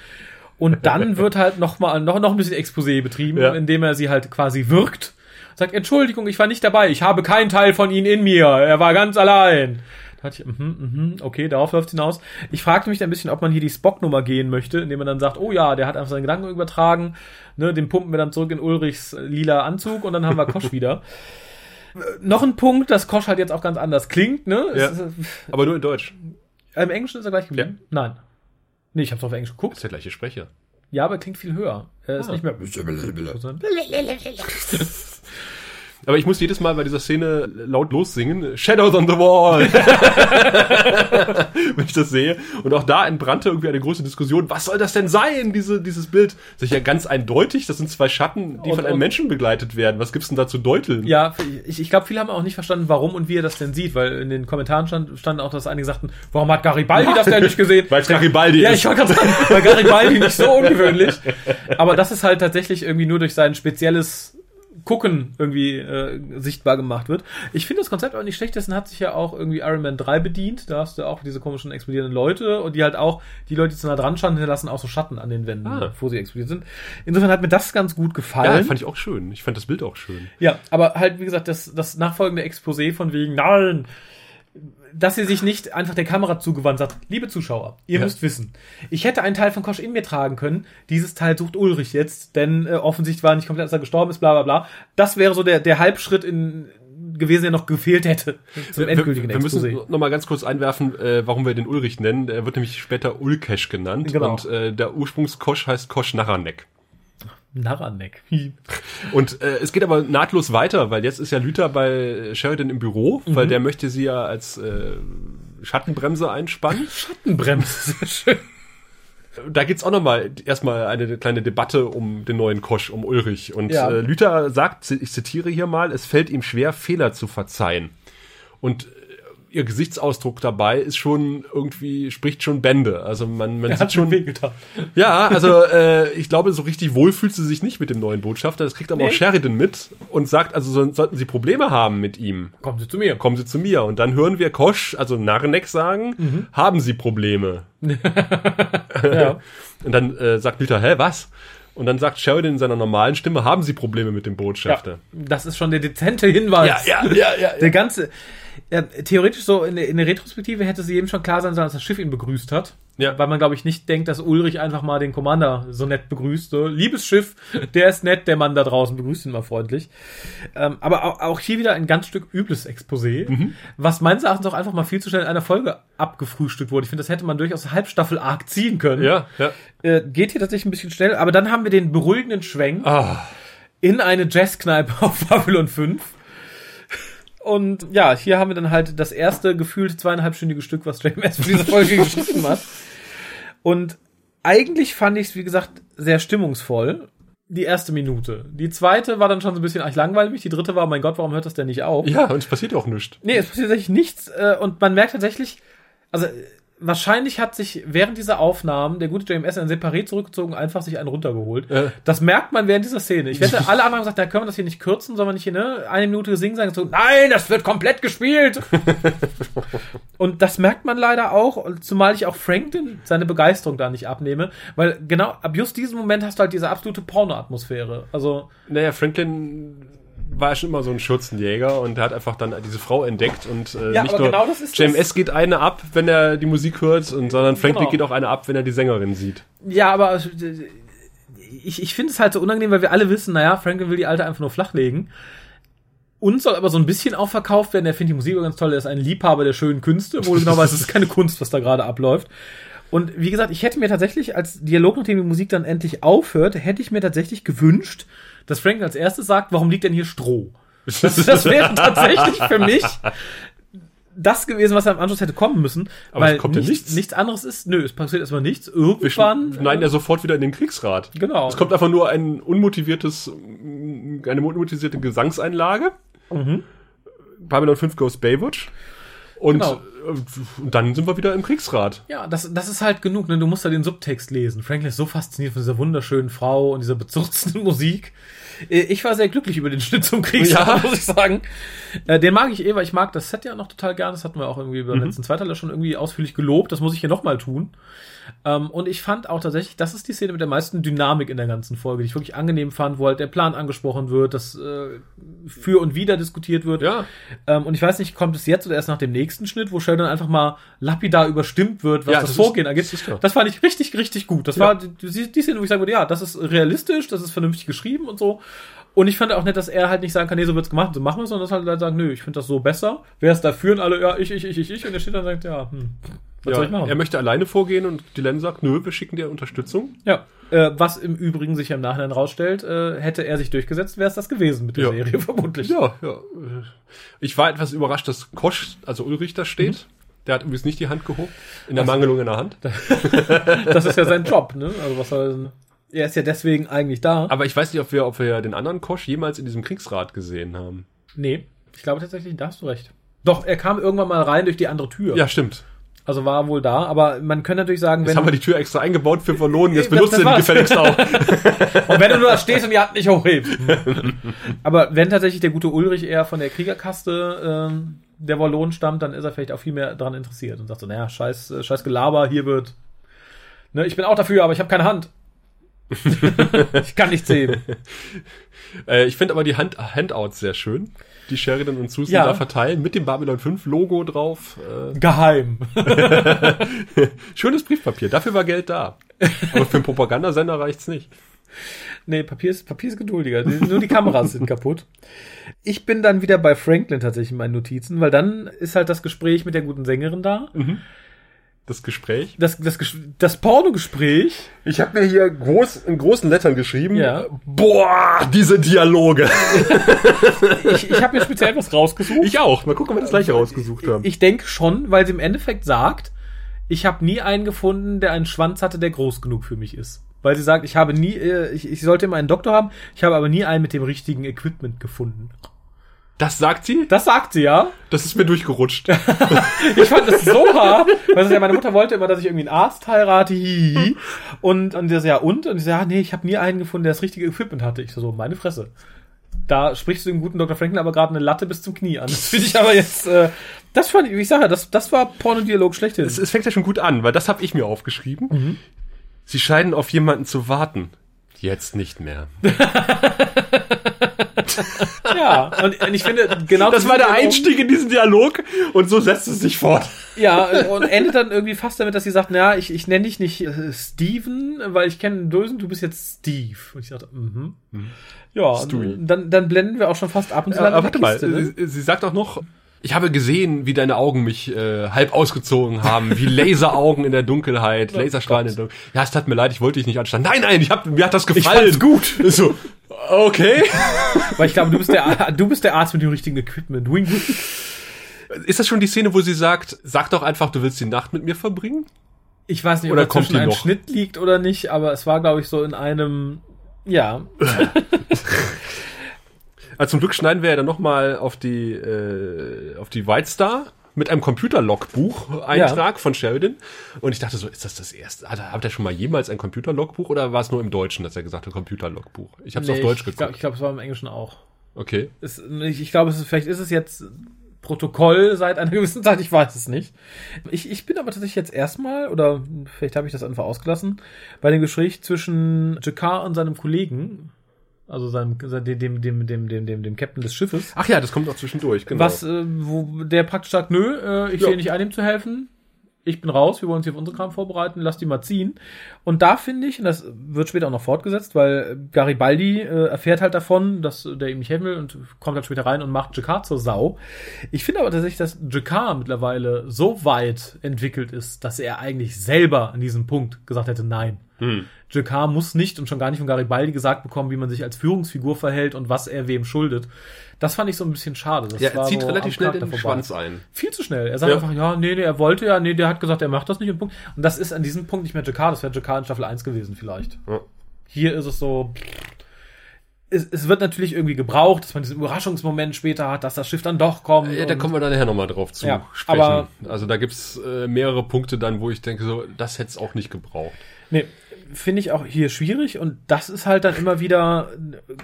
Und dann wird halt noch mal noch, noch ein bisschen Exposé betrieben, Ja. indem er sie halt quasi wirkt. Sagt, Entschuldigung, ich war nicht dabei. Ich habe keinen Teil von Ihnen in mir. Er war ganz allein. Da dachte ich, mhm, mhm, okay, darauf läuft's hinaus. Ich fragte mich ein bisschen, ob man hier die Spock-Nummer gehen möchte, indem man dann sagt, oh ja, der hat einfach seine Gedanken übertragen, ne, den pumpen wir dann zurück in Ulrichs lila Anzug und dann haben wir Kosch wieder. Äh, Noch ein Punkt, dass Kosch halt jetzt auch ganz anders klingt, ne? Ja. Es ist, aber nur in Deutsch. äh, Im Englischen ist er gleich geblieben? Nein. Nee, ich hab's auf Englisch geguckt. ist der gleiche Sprecher. Ja, aber er klingt viel höher. Er ist Ah. nicht mehr. Aber ich muss jedes Mal bei dieser Szene laut lossingen, Shadows on the Wall. Wenn ich das sehe. Und auch da entbrannte irgendwie eine große Diskussion. Was soll das denn sein, diese, dieses Bild? Das ist ja ganz eindeutig. Das sind zwei Schatten, die Und- von einem Menschen begleitet werden. Was gibt's denn da zu deuteln? Ja, ich, ich glaube, viele haben auch nicht verstanden, warum und wie er das denn sieht, weil in den Kommentaren stand, stand auch, dass einige sagten, warum hat Garibaldi das denn nicht gesehen? Weil es Garibaldi Ja, ist. ich wollte gerade sagen, weil Garibaldi nicht so ungewöhnlich. Aber das ist halt tatsächlich irgendwie nur durch sein spezielles Gucken irgendwie äh, sichtbar gemacht wird. Ich finde das Konzept auch nicht schlecht, dessen hat sich ja auch irgendwie Iron Man 3 bedient. Da hast du auch diese komischen explodierenden Leute und die halt auch, die Leute, die zu nah dran standen, hinterlassen auch so Schatten an den Wänden, Ah. bevor sie explodiert sind. Insofern hat mir das ganz gut Ja, gefallen. fand ich auch schön. Ich fand das Bild auch schön. Ja, aber halt, wie gesagt, das, das nachfolgende Exposé von wegen, nein, dass sie sich nicht einfach der Kamera zugewandt sagt, liebe Zuschauer, ihr Ja. müsst wissen, ich hätte einen Teil von Kosch in mir tragen können, dieses Teil sucht Ulrich jetzt, denn äh, offensichtlich war nicht komplett, als er gestorben ist, bla bla bla. Das wäre so der, der Halbschritt in gewesen, der noch gefehlt hätte zum endgültigen wir, wir müssen Exposé. noch mal ganz kurz einwerfen, äh, warum wir den Ulrich nennen. Er wird nämlich später Ulkesh genannt. Genau. Und äh, der Ursprungskosch heißt Kosch Naranek. Narraneck. Und äh, es geht aber nahtlos weiter, weil jetzt ist ja Lüther bei Sheridan im Büro, Mhm. weil der möchte sie ja als äh, Schattenbremse einspannen. Schattenbremse, sehr schön. Da geht's auch nochmal erstmal eine kleine Debatte um den neuen Kosch, um Ulrich. Und Ja. äh, Lüther sagt, ich zitiere hier mal, es fällt ihm schwer, Fehler zu verzeihen. Und ihr Gesichtsausdruck dabei ist schon irgendwie, spricht schon Bände. Also man, man Er sieht hat schon. Ja, also äh, ich glaube, so richtig wohl fühlt sie sich nicht mit dem neuen Botschafter. Das kriegt aber Nee. auch Sheridan mit und sagt, also so, sollten sie Probleme haben mit ihm, Kommen Sie zu mir. kommen sie zu mir. Und dann hören wir Kosch, also Narreneck sagen, Mhm. haben sie Probleme. Ja. Und dann äh, sagt Luther, hä, was? Und dann sagt Sheridan in seiner normalen Stimme, haben sie Probleme mit dem ja. Botschafter. Das ist schon der dezente Hinweis. ja, ja, ja. Der ganze, ja, theoretisch so in der, in der Retrospektive hätte sie eben schon klar sein sollen, dass das Schiff ihn begrüßt hat. Ja. Weil man, glaube ich, nicht denkt, dass Ulrich einfach mal den Commander so nett begrüßt. So, liebes Schiff, der ist nett, der Mann da draußen begrüßt ihn mal freundlich. Ähm, aber auch, auch hier wieder ein ganz Stück übles Exposé, was meines Erachtens auch einfach mal viel zu schnell in einer Folge abgefrühstückt wurde. Ich finde, das hätte man durchaus Halbstaffel-Arc ziehen können. Ja, ja. Äh, geht hier tatsächlich ein bisschen schnell, aber dann haben wir den beruhigenden Schwenk Ah, in eine Jazzkneipe auf Babylon 5. Und ja, hier haben wir dann halt das erste gefühlt zweieinhalbstündige Stück, was JMS für diese Folge geschrieben hat. Und eigentlich fand ich es, wie gesagt, sehr stimmungsvoll. Die erste Minute. Die zweite war dann schon so ein bisschen, ach, ich langweile mich. Die dritte war, oh mein Gott, warum hört das denn nicht auf? ja, und es passiert auch nichts. Nee, es passiert tatsächlich nichts. Äh, und man merkt tatsächlich, also wahrscheinlich hat sich während dieser Aufnahmen der gute JMS in ein Separé zurückgezogen, einfach sich einen runtergeholt. Äh. Das merkt man während dieser Szene. Ich wette, alle anderen haben gesagt, da können wir das hier nicht kürzen, sollen wir nicht hier ne, eine Minute singen, sagen so, nein, das wird komplett gespielt. und das merkt man leider auch, zumal ich auch Franklin seine Begeisterung da nicht abnehme, weil genau ab just diesem Moment hast du halt diese absolute Porno-Atmosphäre. Also, Naja, Franklin war schon immer so ein Schürzenjäger und er hat einfach dann diese Frau entdeckt und äh, Ja, nicht nur genau das ist JMS geht eine ab, wenn er die Musik hört, und, sondern Franklin Genau. geht auch eine ab, wenn er die Sängerin sieht. Ja, aber äh, ich, ich finde es halt so unangenehm, weil wir alle wissen, naja, Franklin will die Alte einfach nur flachlegen. Uns soll aber so ein bisschen auch verkauft werden. Er findet die Musik auch ganz toll. Er ist ein Liebhaber der schönen Künste, wo du genau weißt, es ist keine Kunst, was da gerade abläuft. Und wie gesagt, ich hätte mir tatsächlich als Dialog, nachdem die Musik dann endlich aufhört, hätte ich mir tatsächlich gewünscht, dass Franklin als erstes sagt, warum liegt denn hier Stroh? Das, das wäre tatsächlich für mich das gewesen, was am Anschluss hätte kommen müssen. Aber es weil kommt ja nichts, nichts. anderes ist. Nö, es passiert erstmal nichts. Irgendwann. nein, er sofort wieder in den Kriegsrat. Genau. Es kommt einfach nur ein unmotiviertes, eine unmotivierte Gesangseinlage. Mhm. Babylon 5 Goes Baywatch. Und, Genau. äh, und dann sind wir wieder im Kriegsrat. Ja, das, das ist halt genug, ne? Du musst da den Subtext lesen. Franklin ist so fasziniert von dieser wunderschönen Frau und dieser bezurzten Musik. Äh, Ich war sehr glücklich über den Schnitt zum Kriegsrat, Ja. muss ich sagen. Äh, Den mag ich eh, weil ich mag das Set ja noch total gern. Das hatten wir auch irgendwie Mhm. beim letzten Zweiteiler schon irgendwie ausführlich gelobt. Das muss ich hier nochmal tun. Ähm, und ich fand auch tatsächlich, das ist die Szene mit der meisten Dynamik in der ganzen Folge, die ich wirklich angenehm fand, wo halt der Plan angesprochen wird, dass äh, für und wieder diskutiert wird. Ja. Ähm, und ich weiß nicht, kommt es jetzt oder erst nach dem nächsten Schnitt, wo Sheldon einfach mal lapidar überstimmt wird, was Ja, das, das Vorgehen ist- angeht. das. Das fand ich richtig, richtig gut. Das Ja. war die, die die Szene, wo ich sagen würde, ja, das ist realistisch, das ist vernünftig geschrieben und so. Und ich fand auch nett, dass er halt nicht sagen kann, nee, so wird's gemacht, so machen wir sondern dass halt Leute sagen, nö, ich finde das so besser. Wer ist dafür? Und alle, ja, ich, ich, ich, ich, ich. Und er steht dann und sagt, ja, hm, Was Ja, soll ich machen? er möchte alleine vorgehen und Dylan sagt, nö, wir schicken dir Unterstützung. Ja, äh, was im Übrigen sich im Nachhinein rausstellt, äh, hätte er sich durchgesetzt, wäre es das gewesen mit der Ja. Serie, vermutlich. Ja, ja. äh, Ich war etwas überrascht, dass Kosch, also Ulrich, da steht. Der hat übrigens nicht die Hand gehoben. In der Mangelung in der Hand. Das ist ja sein Job, ne? Also was soll er ist ja deswegen eigentlich da. Aber ich weiß nicht, ob wir, ob wir den anderen Kosch jemals in diesem Kriegsrat gesehen haben. Nee, ich glaube tatsächlich, da hast du recht. Doch, er kam irgendwann mal rein durch die andere Tür. Ja, stimmt. Also war er wohl da, aber man könnte natürlich sagen, Jetzt wenn, haben wir die Tür extra eingebaut für Verloren, jetzt Das- benutzt ihr die gefälligst auch. und wenn du nur da stehst und die Hand nicht hochhebst. aber wenn tatsächlich der gute Ulrich eher von der Kriegerkaste ähm, der Wallonen stammt, dann ist er vielleicht auch viel mehr daran interessiert und sagt so, naja, scheiß, äh, scheiß Gelaber, hier wird. Ne, ich bin auch dafür, aber ich habe keine Hand. Ich kann nicht sehen. äh, ich finde aber die Hand Handouts sehr schön. Die Sheridan und Susan Ja. da verteilen mit dem Babylon 5 Logo drauf. Äh, Geheim. schönes Briefpapier. Dafür war Geld da. Aber für einen Propagandasender reicht's nicht. Nee, Papier ist, Papier ist geduldiger. Nur die Kameras sind kaputt. Ich bin dann wieder bei Franklin tatsächlich in meinen Notizen, weil dann ist halt das Gespräch mit der guten Sängerin da. Das Gespräch. Das, das, das Pornogespräch. Ich habe mir hier groß in großen Lettern geschrieben. Ja. Boah, diese Dialoge. Ich, ich habe mir speziell was rausgesucht. Ich auch. Mal gucken, ob wir das gleiche rausgesucht haben. Ich denke schon, weil sie im Endeffekt sagt, ich habe nie einen gefunden, der einen Schwanz hatte, der groß genug für mich ist. Weil sie sagt, ich habe nie, äh, ich, ich sollte immer einen Doktor haben, ich habe aber nie einen mit dem richtigen Equipment gefunden. Das sagt sie? Das sagt sie ja. Das ist mir durchgerutscht. Ich fand das so hart, weil sie ja, meine Mutter wollte immer, dass ich irgendwie einen Arzt heirate, hihihi. Und, und sie so, ja, und? Und ich so, ja, nee, ich habe nie einen gefunden, der das richtige Equipment hatte. Ich so, so, meine Fresse. Da sprichst du dem guten Dr. Franklin aber gerade eine Latte bis zum Knie an. Das finde ich aber jetzt, äh, das fand ich, wie ich sage, das, das war Pornodialog schlechthin. Es, es fängt ja schon gut an, weil das habe ich mir aufgeschrieben. Sie scheinen auf jemanden zu warten. Jetzt nicht mehr. Ja, und, und ich finde, genau Das war der Dialog- Einstieg in diesen Dialog und so setzt es sich fort. Ja, und endet dann irgendwie fast damit, dass sie sagt, naja, ich, ich nenne dich nicht äh, Steven, weil ich kenne Dösen, du bist jetzt Steve. Und ich dachte, mhm. Ja, Stewie. und dann, dann blenden wir auch schon fast ab und zu Aber landen warte in mal, Kiste, ne? sie, sie sagt auch noch, ich habe gesehen, wie deine Augen mich äh, halb ausgezogen haben, wie Laseraugen in der Dunkelheit, Laserstrahlen in der Dunkelheit. Ja, es tat mir leid, ich wollte dich nicht anstarren. Nein, nein, ich hab, mir hat das gefallen. fand's gut. So, okay. Weil ich glaube, du bist der, du bist der Arzt mit dem richtigen Equipment. Wing, wing. Ist das schon die Szene, wo sie sagt, sag doch einfach, du willst die Nacht mit mir verbringen? Ich weiß nicht, ob Oder da kommt noch? Schnitt liegt oder nicht, aber es war, glaube ich, so in einem, ja, Also zum Glück schneiden wir ja dann nochmal auf die, äh, auf die White Star mit einem Computerlogbuch-Eintrag von Sheridan. Und ich dachte so, ist das das erste? Hat er, hat er schon mal jemals ein Computerlogbuch oder war es nur im Deutschen, dass er gesagt hat, Computerlogbuch? Ich habe es Nee, auf Deutsch ich glaube, geguckt. ich glaub, es war im Englischen auch. Okay. Es, ich, ich glaube, vielleicht ist es jetzt Protokoll seit einer gewissen Zeit, ich weiß es nicht. Ich, ich bin aber tatsächlich jetzt erstmal, oder vielleicht habe ich das einfach ausgelassen, bei dem Gespräch zwischen Jakar und seinem Kollegen, also seinem, dem, dem, dem, dem, dem, dem, dem Captain des Schiffes, Ach ja, das kommt noch zwischendurch, genau. was, äh, wo der praktisch sagt, nö, äh, ich Ja. sehe nicht ein, ihm zu helfen. Ich bin raus, wir wollen uns hier auf unsere Kram vorbereiten, lass die mal ziehen. Und da finde ich, und das wird später auch noch fortgesetzt, weil Garibaldi äh, erfährt halt davon, dass der ihm nicht helfen will und kommt halt später rein und macht Jakar zur Sau. Ich finde aber tatsächlich, dass Jakar mittlerweile so weit entwickelt ist, dass er eigentlich selber an diesem Punkt gesagt hätte, nein. Hm. Jakar muss nicht und schon gar nicht von Garibaldi gesagt bekommen, wie man sich als Führungsfigur verhält und was er wem schuldet. Das fand ich so ein bisschen schade. Das ja, er zieht so relativ schnell den vorbei. Schwanz ein. Viel zu schnell. Er sagt Ja. einfach, ja, nee, nee, er wollte ja, nee, der hat gesagt, er macht das nicht und Punkt. Und das ist an diesem Punkt nicht mehr Jakar, das wäre Jakar in Staffel 1 gewesen vielleicht. Ja. Hier ist es so, es, es wird natürlich irgendwie gebraucht, dass man diesen Überraschungsmoment später hat, dass das Schiff dann doch kommt. Ja, da kommen wir dann nachher nochmal drauf zu Ja, sprechen. also da gibt's äh, mehrere Punkte dann, wo ich denke, so, das hätte es auch nicht gebraucht. Nee, finde ich auch hier schwierig und das ist halt dann immer wieder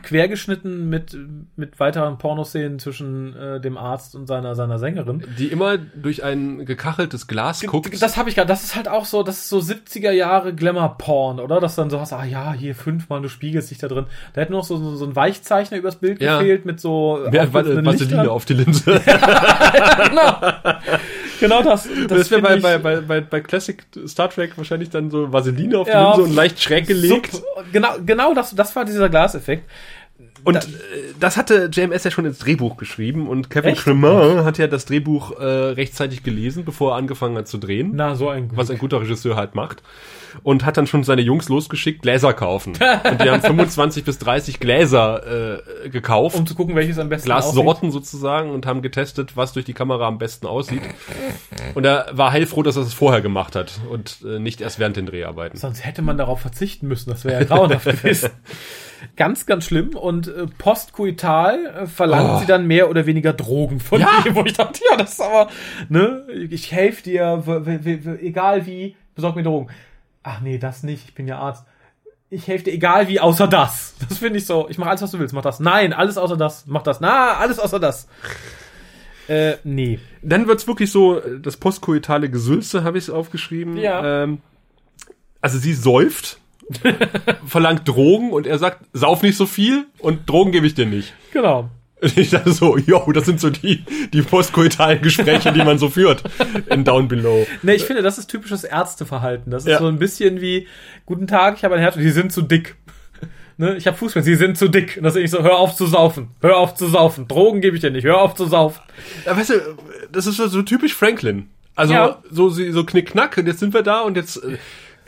quergeschnitten mit, mit weiteren Pornoszenen zwischen äh, dem Arzt und seiner, seiner Sängerin. Die immer durch ein gekacheltes Glas guckt. Das habe ich gerade, das ist halt auch so, das ist so 70er Jahre Glamour-Porn, oder? Dass dann so hast, ah ja, hier fünfmal, du spiegelst dich da drin. Da hätte noch so, so, so ein Weichzeichner übers Bild Ja. gefehlt mit so Mehr auflösenden Vaseline auf die Linse. genau. genau das. Das, Das, wäre bei, bei, bei, bei Classic Star Trek wahrscheinlich dann so Vaseline auf die Ja, Linse und leicht schräg gelegt. Sup- genau, genau das, das war dieser Glaseffekt. Und äh, das hatte JMS ja schon ins Drehbuch geschrieben und Kevin Echt? Hat ja das Drehbuch äh, rechtzeitig gelesen, bevor er angefangen hat zu drehen. Na, so ein was ein guter Regisseur halt macht. Und hat dann schon seine Jungs losgeschickt, Gläser kaufen. Und die haben 25 bis 30 Gläser äh, gekauft. um zu gucken, welches am besten aussieht. Glassorten sozusagen und haben getestet, was durch die Kamera am besten aussieht. Und er war heilfroh, dass er es vorher gemacht hat und äh, nicht erst während den Dreharbeiten. Sonst hätte man darauf verzichten müssen. Das wäre ja grauenhaft gewesen. Ganz, ganz schlimm. Und äh, postkoital äh, verlangt Oh. sie dann mehr oder weniger Drogen von Ja. ihm, wo ich dachte, ja, das ist aber, ne, ich helfe dir, egal wie, besorg mir Drogen. Ach nee, das nicht, ich bin ja Arzt. Ich helfe dir, egal wie, außer das. Das finde ich so. Ich mache alles, was du willst, mach das. Nein, alles außer das. Mach das. Na, alles außer das. Äh, nee. Dann wird's wirklich so, äh, das postkoitale Gesülze habe ich aufgeschrieben. Ja. Ähm, also sie säuft, verlangt Drogen und er sagt, sauf nicht so viel und Drogen gebe ich dir nicht. Genau. Und ich dachte so, yo, das sind so die, die postkoitalen Gespräche, die man so führt in Down Below. Ne, ich finde, das ist typisches Ärzteverhalten. Das ist Ja. so ein bisschen wie, guten Tag, ich habe ein Herz und die sind zu dick. Ne, ich habe Fußball, sie sind zu dick. Und das ist nicht so, hör auf zu saufen, hör auf zu saufen. Drogen gebe ich dir nicht, hör auf zu saufen. Ja, weißt du, das ist so, so typisch Franklin. Also Ja. so, so, so knickknack und jetzt sind wir da und jetzt,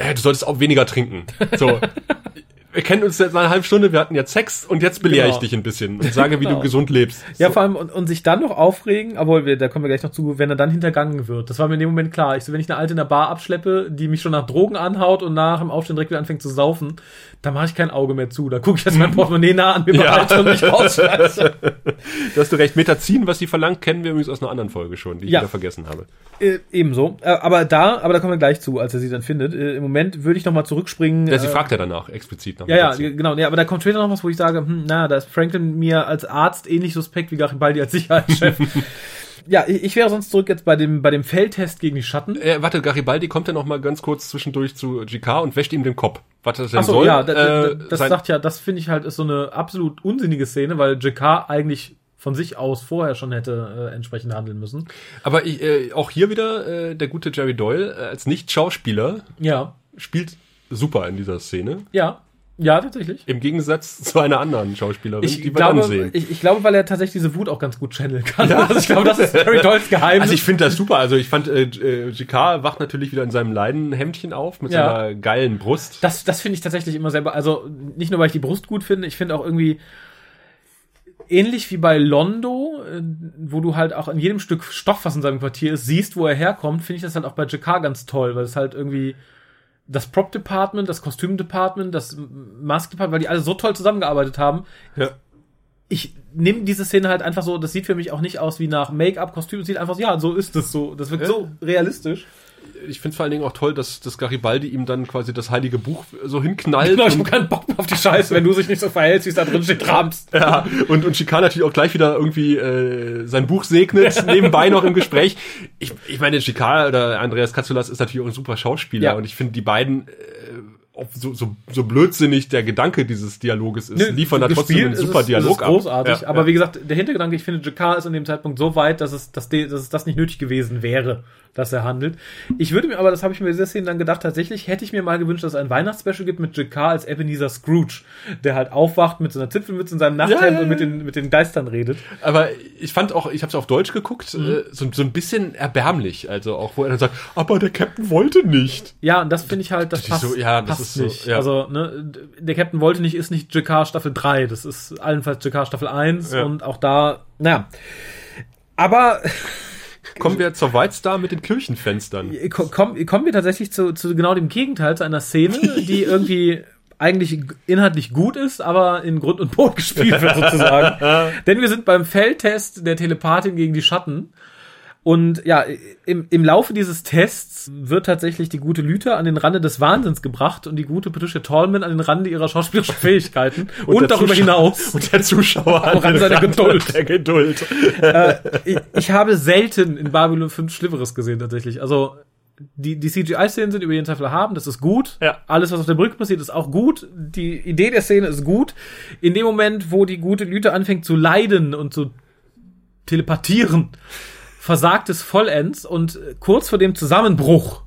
äh, du solltest auch weniger trinken. So. Wir kennen uns seit einer halben Stunde, wir hatten jetzt Sex und jetzt belehre ich Genau. dich ein bisschen und sage, wie Genau. du gesund lebst. Ja, So. vor allem, und, und sich dann noch aufregen, obwohl wir, da kommen wir gleich noch zu, wenn er dann hintergangen wird. Das war mir in dem Moment klar. Ich so, wenn ich eine Alte in der Bar abschleppe, die mich schon nach Drogen anhaut und nach dem Aufstehen direkt wieder anfängt zu saufen, da mache ich kein Auge mehr zu. Da gucke ich, dass mein Portemonnaie nah an mir Ja. und mich rausschmeiße. Da hast du recht. Metazin, was sie verlangt, kennen wir übrigens aus einer anderen Folge schon, die ich Ja. wieder vergessen habe. Äh, ebenso. Äh, aber da, aber da kommen wir gleich zu, als er sie dann findet. Äh, Im Moment würde ich noch mal zurückspringen. Ja, sie äh, fragt ja danach explizit nach Ja, ja, genau. Ja, aber da kommt später noch was, wo ich sage, hm, na, da ist Franklin mir als Arzt ähnlich suspekt wie Garibaldi als Sicherheitschef. ja, ich, ich wäre sonst zurück jetzt bei dem, bei dem Feldtest gegen die Schatten. Äh, warte, Garibaldi kommt ja noch mal ganz kurz zwischendurch zu GK und wäscht ihm den Kopf. Was das denn Achso, soll? ja, da, da, Äh, das sagt ja, das finde ich halt ist so eine absolut unsinnige Szene, weil JK eigentlich von sich aus vorher schon hätte äh, entsprechend handeln müssen. Aber ich, äh, auch hier wieder äh, der gute Jerry Doyle äh, als Nicht-Schauspieler Ja, spielt super in dieser Szene. ja, ja, tatsächlich. Im Gegensatz zu einer anderen Schauspielerin, Ich die wir glaube, dann sehen. ich, ich glaube, weil er tatsächlich diese Wut auch ganz gut channeln kann. Also ich glaube, das ist Jerry Doyles Geheimnis. Also ich finde das super. Also ich fand, äh, äh, GK wacht natürlich wieder in seinem Leidenhemdchen auf mit Ja. seiner geilen Brust. Das, das finde ich tatsächlich immer selber, also nicht nur, weil ich die Brust gut finde, ich finde auch irgendwie ähnlich wie bei Londo, äh, wo du halt auch in jedem Stück Stoff, was in seinem Quartier ist, siehst, wo er herkommt, finde ich das halt auch bei JK ganz toll, weil es halt irgendwie das Prop Department, das Kostüm Department, das Mask Department, weil die alle so toll zusammengearbeitet haben. Ja. Ich nehme diese Szene halt einfach so, das sieht für mich auch nicht aus wie nach Make-up, Kostüm, es sieht einfach so, ja, so ist es so. Das wirkt Ja. so realistisch. Ich finde vor allen Dingen auch toll, dass, dass Garibaldi ihm dann quasi das heilige Buch so hinknallt. Genau, ich und- hab keinen Bock mehr auf die Scheiße, wenn du dich nicht so verhältst, wie es da drin steht, kramst. Ja, und, und Chicane natürlich auch gleich wieder irgendwie äh, sein Buch segnet, nebenbei noch im Gespräch. Ich, ich meine, Chicane oder Andreas Katsulas ist natürlich auch ein super Schauspieler Ja. und ich finde die beiden, äh, so, so, so blödsinnig der Gedanke dieses Dialoges ist, liefern da trotzdem einen super ist es, Dialog ist es großartig. Ja, aber ja. wie gesagt, der Hintergedanke, ich finde, JK ist an dem Zeitpunkt so weit, dass es, dass, de, dass es das nicht nötig gewesen wäre, dass er handelt. Ich würde mir aber, das habe ich mir dieser Szene dann gedacht, tatsächlich hätte ich mir mal gewünscht, dass es ein Weihnachtsspecial gibt mit JK als Ebenezer Scrooge, der halt aufwacht mit so einer Zipfelmütze in seinem Nachthemd Ja, ja, und mit ja. den, mit den Geistern redet. Aber ich fand auch, ich habe es auf Deutsch geguckt, Mhm. äh, so, so ein bisschen erbärmlich. Also auch, wo er dann sagt, aber der Captain wollte nicht. Ja, und das finde ich halt, das passt, so, ja, das passt ist so, nicht. ja. Also, ne, der Captain wollte nicht, ist nicht JK Staffel 3, das ist allenfalls JK Staffel 1 Ja. und auch da, naja. Aber Kommen wir zur White Star mit den Kirchenfenstern. Ko- komm, kommen wir tatsächlich zu, zu genau dem Gegenteil, zu einer Szene, die irgendwie eigentlich inhaltlich gut ist, aber in Grund und Boden gespielt wird sozusagen. Denn wir sind beim Feldtest der Telepathin gegen die Schatten. Und ja, im, im Laufe dieses Tests wird tatsächlich die gute Lüther an den Rande des Wahnsinns gebracht und die gute Patricia Tallman an den Rande ihrer schauspielerischen Fähigkeiten und, der darüber Zuschauer- hinaus. Und der Zuschauer Rand den seiner Geduld. Der Geduld. ich, ich habe selten in Babylon 5 Schlimmeres gesehen tatsächlich. Also die, die CGI-Szenen sind über jeden Zweifel haben, das ist gut. Ja. Alles, was auf der Brücke passiert, ist auch gut. Die Idee der Szene ist gut. In dem Moment, wo die gute Lüte anfängt zu leiden und zu telepathieren, versagt es vollends und kurz vor dem Zusammenbruch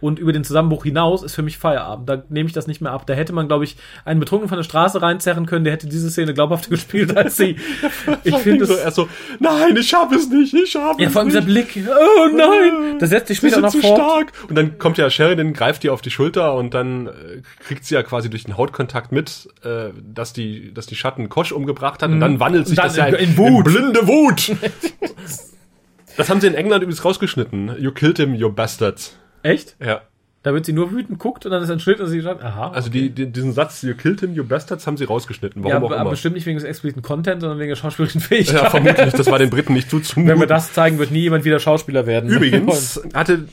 und über den Zusammenbruch hinaus ist für mich Feierabend. Da nehme ich das nicht mehr ab. Da hätte man, glaube ich, einen Betrunkenen von der Straße reinzerren können, der hätte diese Szene glaubhafter gespielt als sie. Ich finde so, es. er so, nein, ich schaffe es nicht, ich schaffe Ja, es vor allem nicht. dieser Blick. Oh nein! Das setzt sich Sie später sind noch zu fort. stark. Und dann kommt ja Sheridan, greift ihr auf die Schulter und dann äh, kriegt sie ja quasi durch den Hautkontakt mit, äh, dass die, dass die Schatten Kosch umgebracht hat. Und dann wandelt sich Dann das ja in- in, in Wut. in blinde Wut. das haben sie in England übrigens rausgeschnitten. You killed him, you bastards. Echt? Ja. Da wird sie nur wütend guckt und dann ist ein Schnitt und sie sagt, aha. Also die, die, diesen Satz, you killed him, you bastards, haben sie rausgeschnitten. Warum ja, auch aber immer. bestimmt nicht wegen des expliziten Content, sondern wegen der schauspielerischen Fähigkeit. Ja, vermutlich. Das war den Briten nicht zuzumuten. Wenn wir das zeigen, wird nie jemand wieder Schauspieler werden. Übrigens hatte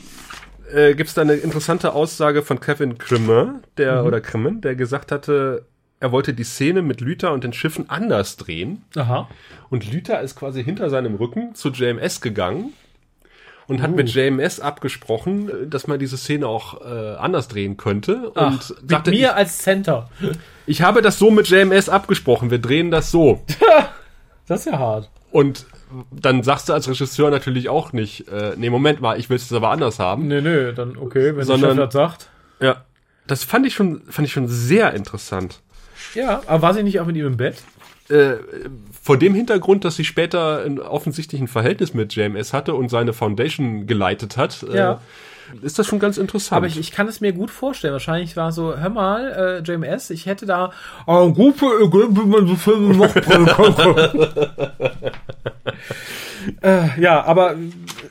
äh, gibt es da eine interessante Aussage von Kevin Krimmer, der oder Krimmen, der gesagt hatte, er wollte die Szene mit Lüther und den Schiffen anders drehen. Aha. Und Lüther ist quasi hinter seinem Rücken zu JMS gegangen und hat mit JMS abgesprochen, dass man diese Szene auch äh, anders drehen könnte. Ach, und mit sagte, mir als Center. ich, ich habe das so mit JMS abgesprochen, wir drehen das so. Das ist ja hart. Und dann sagst du als Regisseur natürlich auch nicht, äh, nee, Moment mal, ich will es aber anders haben. Nee, nee, dann okay, wenn Sondern- der Chef das sagt. Ja. Das fand ich schon, fand ich schon sehr interessant. Ja, aber war sie nicht auch mit ihm im Bett? Äh, vor dem Hintergrund, dass sie später ein offensichtlichen Verhältnis mit JMS hatte und seine Foundation geleitet hat, Ja. äh, ist das schon ganz interessant. Aber ich, ich kann es mir gut vorstellen. Wahrscheinlich war so, hör mal, äh, JMS, ich hätte da Idee, wie man so Filme noch. äh, ja, aber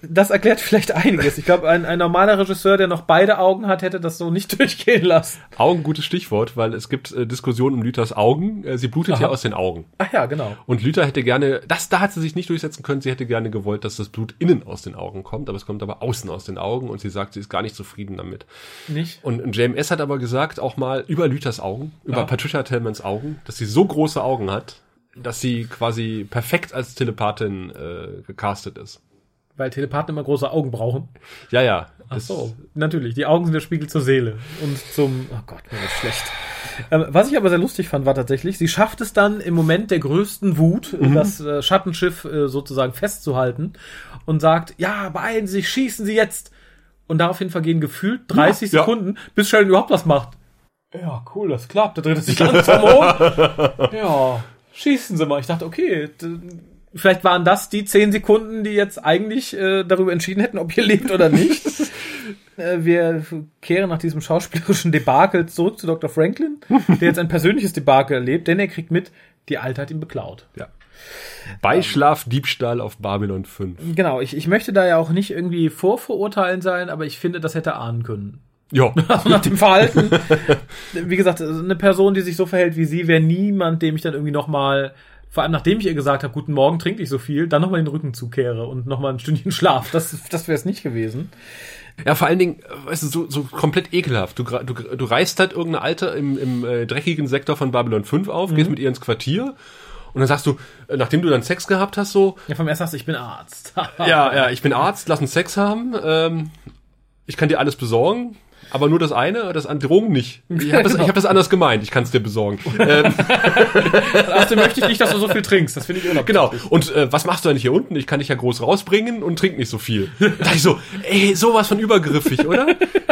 das erklärt vielleicht einiges. Ich glaube, ein, ein normaler Regisseur, der noch beide Augen hat, hätte das so nicht durchgehen lassen. Augen, gutes Stichwort, weil es gibt äh, Diskussionen um Lüthers Augen. Äh, sie blutet ja aus den Augen. Ach ja, genau. Und Lüther hätte gerne, das, da hat sie sich nicht durchsetzen können, sie hätte gerne gewollt, dass das Blut innen aus den Augen kommt, aber es kommt aber außen aus den Augen und sie sagt, sie ist gar nicht zufrieden damit. Nicht? Und, und JMS hat aber gesagt, auch mal über Lüthers Augen, über Ja. Patricia Tillmans Augen, dass sie so große Augen hat, dass sie quasi perfekt als Telepathin äh, gecastet ist. Weil Telepathen immer große Augen brauchen. Ja, ja. Ach so, natürlich. Die Augen sind der Spiegel zur Seele und zum. Oh Gott, mir wird schlecht. Ähm, was ich aber sehr lustig fand, war tatsächlich, sie schafft es dann im Moment der größten Wut, das äh, Schattenschiff äh, sozusagen festzuhalten und sagt: Ja, beeilen Sie sich, schießen Sie jetzt. Und daraufhin vergehen gefühlt 30 Ja. Sekunden, bis Sheldon überhaupt was macht. Ja, cool, das klappt. Da dreht es sich langsam um. Ja, schießen Sie mal. Ich dachte, okay, vielleicht waren das die 10 Sekunden, die jetzt eigentlich äh, darüber entschieden hätten, ob ihr lebt oder nicht. Äh, Wir kehren nach diesem schauspielerischen Debakel zurück zu Dr. Franklin, der jetzt ein persönliches Debakel erlebt, denn er kriegt mit, die Alte hat ihn beklaut. ja. Beischlaf, Diebstahl auf Babylon 5. Genau, ich, ich möchte da ja auch nicht irgendwie vorverurteilen sein, aber ich finde, das hätte ahnen können. Ja. Also nach dem Verhalten. wie gesagt, eine Person, die sich so verhält wie sie, wäre niemand, dem ich dann irgendwie nochmal, vor allem nachdem ich ihr gesagt habe, guten Morgen, trink nicht so viel, dann nochmal den Rücken zukehre und nochmal ein Stündchen Schlaf. Das, das wäre es nicht gewesen. Ja, vor allen Dingen, weißt du, so, so komplett ekelhaft. Du, du, du reißt halt irgendeine Alte im, im äh, dreckigen Sektor von Babylon 5 auf, Mhm. gehst mit ihr ins Quartier und dann sagst du, äh, nachdem du dann Sex gehabt hast, so, Ja, vom ersten sagst du, ich bin Arzt. ja, ja, ich bin Arzt, lass uns Sex haben, ähm, ich kann dir alles besorgen, aber nur das eine, das an Drogen nicht. Ich habe das, ich hab das anders gemeint, ich kann es dir besorgen. ähm, Außerdem möchte ich nicht, dass du so viel trinkst. Das finde ich unabhängig. genau. Und äh, was machst du eigentlich hier unten? Ich kann dich ja groß rausbringen und trink nicht so viel. Da dachte ich so, ey, sowas von übergriffig, oder?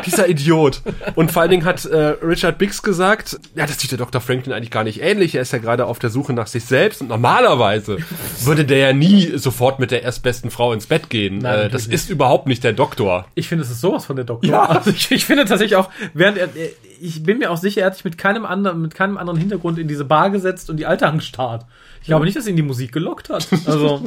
Dieser Idiot. Und vor allen Dingen hat äh, Richard Biggs gesagt, ja, das sieht der Dr. Franklin eigentlich gar nicht ähnlich. Er ist ja gerade auf der Suche nach sich selbst und normalerweise würde der ja nie sofort mit der erstbesten Frau ins Bett gehen. Nein, äh, das nicht. ist überhaupt nicht der Doktor. Ich finde, es ist sowas von der Doktor. Ja. Also ich, ich finde tatsächlich auch, während er, ich bin mir auch sicher, er hat sich mit keinem anderen, mit keinem anderen Hintergrund in diese Bar gesetzt und die Alte angestarrt. Ich glaube nicht, dass ihn die Musik gelockt hat. Also,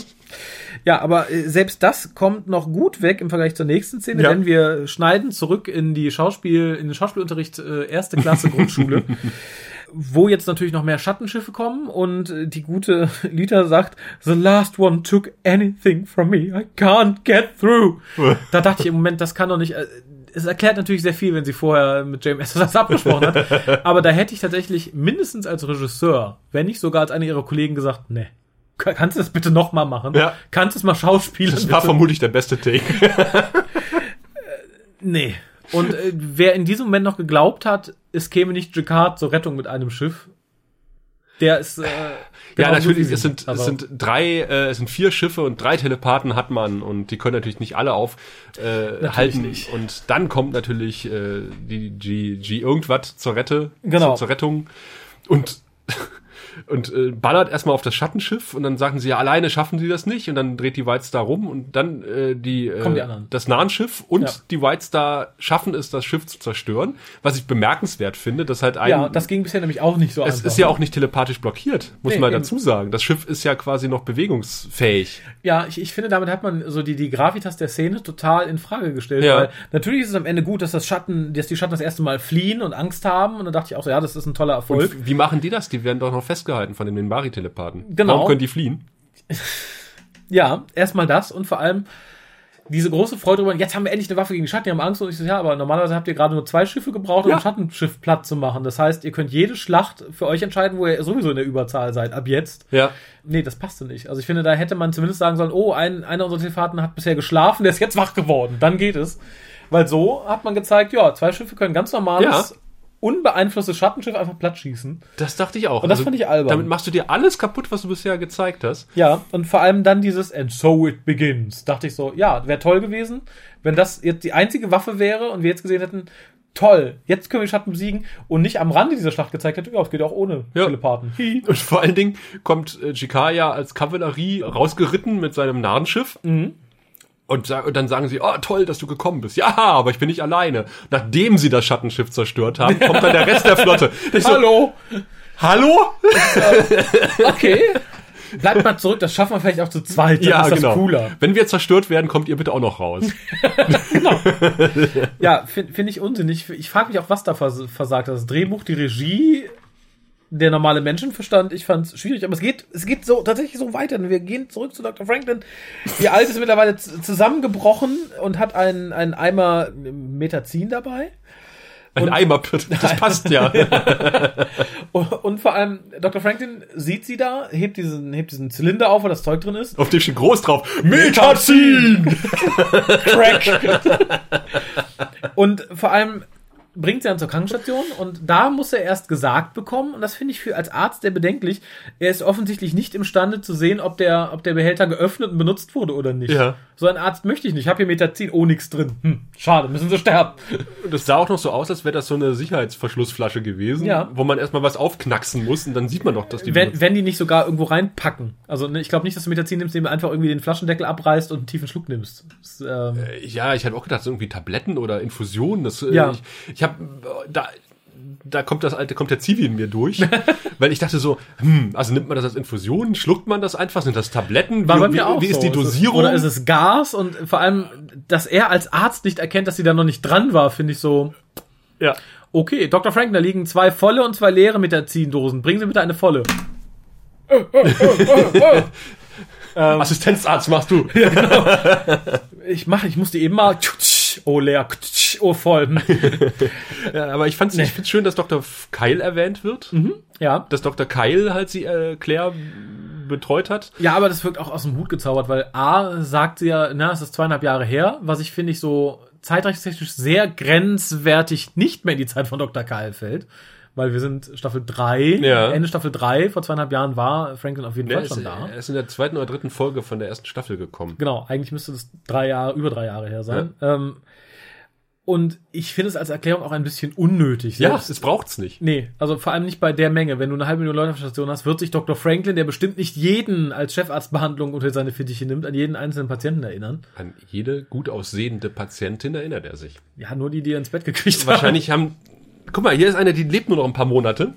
ja, aber äh, selbst das kommt noch gut weg im Vergleich zur nächsten Szene, Ja. denn wir schneiden zurück in die Schauspiel, in den Schauspielunterricht äh, erste Klasse Grundschule. Wo jetzt natürlich noch mehr Schattenschiffe kommen und äh, die gute Lita sagt, The last one took anything from me. I can't get through. da dachte ich im Moment, das kann doch nicht. Äh, es erklärt natürlich sehr viel, wenn sie vorher mit James das abgesprochen hat. Aber da hätte ich tatsächlich mindestens als Regisseur, wenn nicht sogar als einer ihrer Kollegen gesagt, nee. Ka- Kannst du das bitte noch mal machen? Ja. Kannst du es mal schauspielen? Das war bitte? vermutlich der beste Take. Nee. Und äh, wer in diesem Moment noch geglaubt hat, es käme nicht Jacquard zur Rettung mit einem Schiff, Der ist. Äh, Ja, natürlich, es sind, es sind drei, äh, es sind vier Schiffe und drei Telepathen hat man und die können natürlich nicht alle aufhalten. Äh, halten. nicht. Und dann kommt natürlich äh, die G, G irgendwas zur Rette, Genau. zur, zur Rettung und und äh, ballert erstmal auf das Schattenschiff und dann sagen sie ja alleine schaffen sie das nicht und dann dreht die White Star rum und dann äh, die, äh, die das Nahenschiff und Ja. die White Star schaffen es das Schiff zu zerstören, was ich bemerkenswert finde, dass halt ein Ja, das ging bisher nämlich auch nicht so es einfach. ist ja auch nicht telepathisch blockiert, muss Nee, man eben. dazu sagen. Das Schiff ist ja quasi noch bewegungsfähig. Ja, ich, ich finde, damit hat man so die, die Gravitas der Szene total in Frage gestellt. Ja. Weil natürlich ist es am Ende gut, dass das Schatten, dass die Schatten das erste Mal fliehen und Angst haben. Und dann dachte ich auch so, ja, das ist ein toller Erfolg. Und wie machen die das? Die werden doch noch festgehalten von den Minbari-Telepathen. Genau. Warum können die fliehen? Ja, erstmal das und vor allem diese große Freude darüber, jetzt haben wir endlich eine Waffe gegen Schatten, die haben Angst. Und ich so, ja, aber normalerweise habt ihr gerade nur zwei Schiffe gebraucht, um Ja. ein Schattenschiff platt zu machen. Das heißt, ihr könnt jede Schlacht für euch entscheiden, wo ihr sowieso in der Überzahl seid, ab jetzt. Ja. Nee, das passte nicht. Also ich finde, da hätte man zumindest sagen sollen, oh, ein, einer unserer Telefaten hat bisher geschlafen, der ist jetzt wach geworden. Dann geht es. Weil so hat man gezeigt, ja, zwei Schiffe können ganz normales, Ja. Unbeeinflusstes Schattenschiff einfach platt schießen. Das dachte ich auch. Also Und das fand ich albern. Damit machst du dir alles kaputt, was du bisher gezeigt hast. Ja, und vor allem dann dieses And so it begins. Dachte ich so, ja, wäre toll gewesen, wenn das jetzt die einzige Waffe wäre und wir jetzt gesehen hätten, toll, jetzt können wir Schatten besiegen und nicht am Rande dieser Schlacht gezeigt hätte, ja, es geht auch ohne Ja. Telepathen. Hi. Und vor allen Dingen kommt äh, Jikaya als Kavallerie rausgeritten mit seinem Narrenschiff. Mhm. Und, und dann sagen sie, oh toll, dass du gekommen bist. Ja, aber ich bin nicht alleine. Nachdem sie das Schattenschiff zerstört haben, kommt dann der Rest der Flotte. Ich so, Hallo? Hallo? Okay. Bleibt mal zurück, das schaffen wir vielleicht auch zu zweit, dann ist das cooler. genau. Wenn wir zerstört werden, kommt ihr bitte auch noch raus. Ja, finde find ich unsinnig. Ich frage mich auch, was da vers versagt hat. Das Drehbuch, die Regie, der normale Menschenverstand. Ich fand es schwierig, aber es geht, es geht so tatsächlich so weiter. Wir gehen zurück zu Dr. Franklin. Die Alte ist mittlerweile zusammengebrochen und hat einen, einen Eimer Metazin dabei. Ein Eimer, das passt ja. Und, und vor allem, Dr. Franklin sieht sie da, hebt diesen, hebt diesen Zylinder auf, wo das Zeug drin ist. Auf dem steht groß drauf. Metazin! Crack. und vor allem bringt sie dann zur Krankenstation und da muss er erst gesagt bekommen und das finde ich für als Arzt sehr bedenklich. Er ist offensichtlich nicht imstande zu sehen, ob der, ob der Behälter geöffnet und benutzt wurde oder nicht. Ja. So ein Arzt möchte ich nicht. Ich habe hier Metazin, oh nix drin. Hm, schade, müssen sie sterben. Und das sah auch noch so aus, als wäre das so eine Sicherheitsverschlussflasche gewesen, Ja. wo man erstmal was aufknacksen muss und dann sieht man doch, dass die Wenn, benutzt- wenn die nicht sogar irgendwo reinpacken. Also ne, ich glaube nicht, dass du Metazin nimmst, indem du einfach irgendwie den Flaschendeckel abreißt und einen tiefen Schluck nimmst. Das, ähm, Ja, ich hatte auch gedacht, so irgendwie Tabletten oder Infusionen. Das, äh, Ja. Ich, ich habe da da kommt das alte, kommt der Zivi in mir durch, weil ich dachte so, hm, also nimmt man das als Infusion, schluckt man das einfach, sind das Tabletten? War wie, wie, wie ist so. die Dosierung? Oder ist es Gas? Und vor allem, dass er als Arzt nicht erkennt, dass sie da noch nicht dran war, finde ich so. ja. Okay, Dr. Frank, da liegen zwei volle und zwei leere Metazin-Dosen. Bringen Sie bitte eine volle. Assistenzarzt machst du. Ich mache, ich muss die eben mal. Oh, leer. Oh, voll. Ja, aber ich fand's, ich find's schön, dass Dr. Keil erwähnt wird, Ja. dass Dr. Keil halt sie äh, Claire betreut hat. Ja, aber das wirkt auch aus dem Hut gezaubert, weil A sagt sie ja, na, es ist zweieinhalb Jahre her, was ich finde ich so zeitreichtechnisch sehr grenzwertig nicht mehr in die Zeit von Dr. Kyle fällt. Weil wir sind Staffel 3, Ja. Ende Staffel 3, vor zweieinhalb Jahren war Franklin auf jeden Er Fall ist, schon da. er ist in der zweiten oder dritten Folge von der ersten Staffel gekommen. Genau, eigentlich müsste das drei Jahre, über drei Jahre her sein. Ähm, und ich finde es als Erklärung auch ein bisschen unnötig. Ja, Selbst- es braucht's nicht. Nee, also vor allem nicht bei der Menge. Wenn du eine halbe Million Leute auf der Station hast, wird sich Dr. Franklin, der bestimmt nicht jeden als Chefarztbehandlung unter seine Fittiche nimmt, an jeden einzelnen Patienten erinnern. An jede gut aussehende Patientin erinnert er sich. Ja, nur die, die er ins Bett gekriegt haben. Wahrscheinlich haben. Guck mal, hier ist eine, die lebt nur noch ein paar Monate.